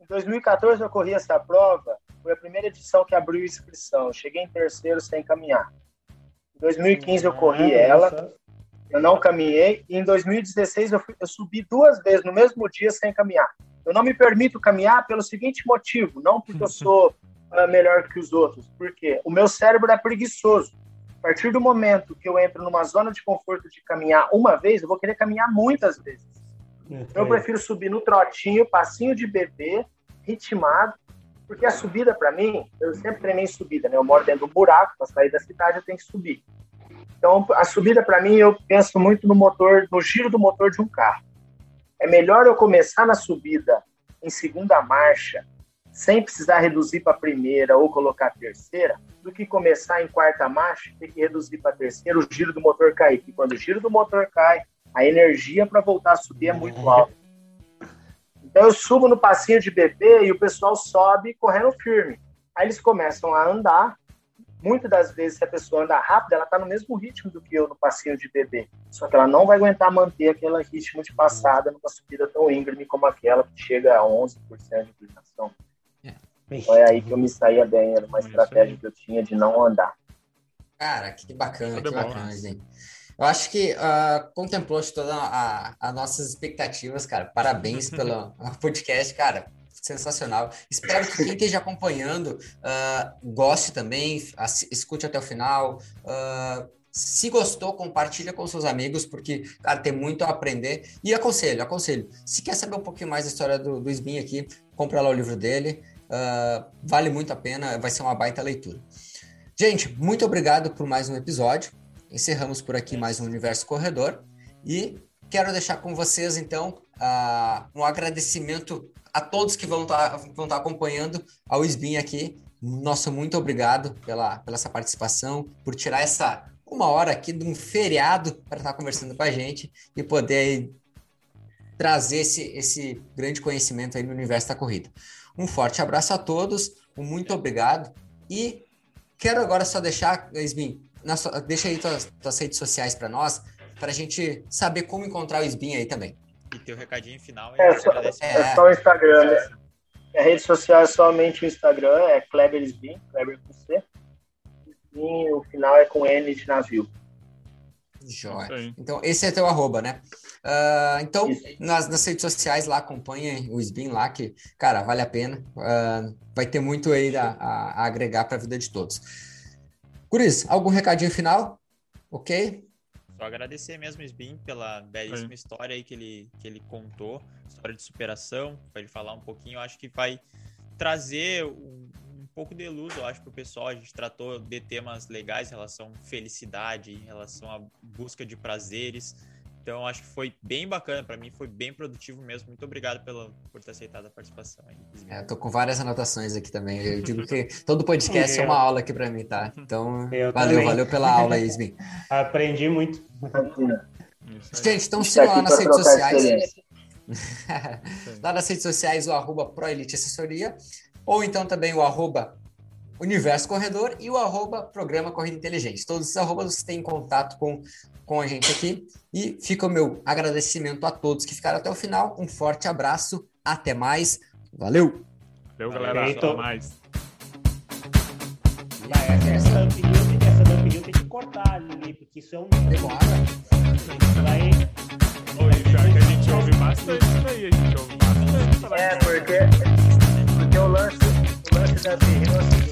Em 2014 eu corri essa prova. Foi a primeira edição que abriu inscrição. cheguei em terceiro sem caminhar. Em 2015 eu corri ah, ela. Eu não caminhei. E em 2016 eu, fui, eu subi duas vezes no mesmo dia sem caminhar. Eu não me permito caminhar pelo seguinte motivo, não porque eu sou uh, melhor que os outros, porque o meu cérebro é preguiçoso. A partir do momento que eu entro numa zona de conforto de caminhar uma vez, eu vou querer caminhar muitas vezes. Então, eu prefiro subir no trotinho, passinho de bebê, ritmado, porque a subida para mim, eu sempre treinei subida, né? Eu moro dentro do buraco, para sair da cidade eu tenho que subir. Então, a subida para mim, eu penso muito no motor, no giro do motor de um carro. É melhor eu começar na subida em segunda marcha, sem precisar reduzir para primeira ou colocar terceira, do que começar em quarta marcha e ter que reduzir para terceira, o giro do motor cair. Porque quando o giro do motor cai, a energia para voltar a subir é muito alta. Então eu subo no passinho de bebê e o pessoal sobe correndo firme. Aí eles começam a andar muitas das vezes, se a pessoa anda rápido, ela está no mesmo ritmo do que eu no passeio de bebê. Só que ela não vai aguentar manter aquele ritmo de passada numa subida tão íngreme como aquela que chega a 11% de inclinação. É aí que eu me saía bem, era uma estratégia que eu tinha de não andar. Cara, que bacana, que bacana, gente. Eu acho que uh, contemplou todas as nossas expectativas, cara. Parabéns <laughs> pelo podcast, cara sensacional. Espero que quem esteja acompanhando uh, goste também, escute até o final. Uh, se gostou, compartilha com seus amigos, porque, cara, tem muito a aprender. E aconselho, aconselho. Se quer saber um pouquinho mais da história do, do Sbin aqui, compra lá o livro dele. Uh, vale muito a pena, vai ser uma baita leitura. Gente, muito obrigado por mais um episódio. Encerramos por aqui mais um Universo Corredor. E quero deixar com vocês, então, uh, um agradecimento a todos que vão estar tá, vão tá acompanhando ao SBIM aqui. Nossa, muito obrigado pela, pela essa participação, por tirar essa uma hora aqui de um feriado para estar tá conversando com a gente e poder trazer esse, esse grande conhecimento aí no universo da corrida. Um forte abraço a todos, um muito obrigado e quero agora só deixar, Esbin, deixa aí tuas, tuas redes sociais para nós, para a gente saber como encontrar o Esbin aí também. E teu recadinho final. É, só, é só o Instagram, né? A rede social é somente o Instagram, é Kleber Sbin, Kleber com C. E o final é com N de navio. Jóia. Então, esse é teu arroba, né? Uh, então, nas, nas, redes sociais lá, acompanhem o Sbin lá, que, cara, vale a pena. Uh, vai ter muito aí a, a, a agregar para a vida de todos. Curis, algum recadinho final? Ok? Só agradecer mesmo o Sbin pela belíssima Sim. história aí que ele, que ele contou, história de superação, para ele falar um pouquinho, eu acho que vai trazer um, um pouco de luz, eu acho, para o pessoal. A gente tratou de temas legais em relação à felicidade, em relação à busca de prazeres. Então, acho que foi bem bacana para mim, foi bem produtivo mesmo. Muito obrigado pela, por ter aceitado a participação. Aí, é, tô com várias anotações aqui também. Eu digo que <laughs> todo podcast é uma aula aqui para mim, tá? Então, eu valeu, também. valeu pela aula, Ismin. <laughs> Aprendi muito. <laughs> Gente, então siga lá nas redes sociais. lá nas redes sociais, o arroba ProElite Assessoria, ou então também o arroba Universo Corredor e o arroba Programa Corrida Inteligente. Todos esses arrobas você tem contato com, com a gente aqui. E fica o meu agradecimento a todos que ficaram até o final. Um forte abraço, até mais. Valeu! Valeu, galera. Até mais. Essa opinião, essa opinião tem que cortar ali, porque isso é um. Demora. Vai. Oi, pior que a gente ouve bastante isso aí, a gente ouve bastante. É, porque, porque o lance, o lance da opinião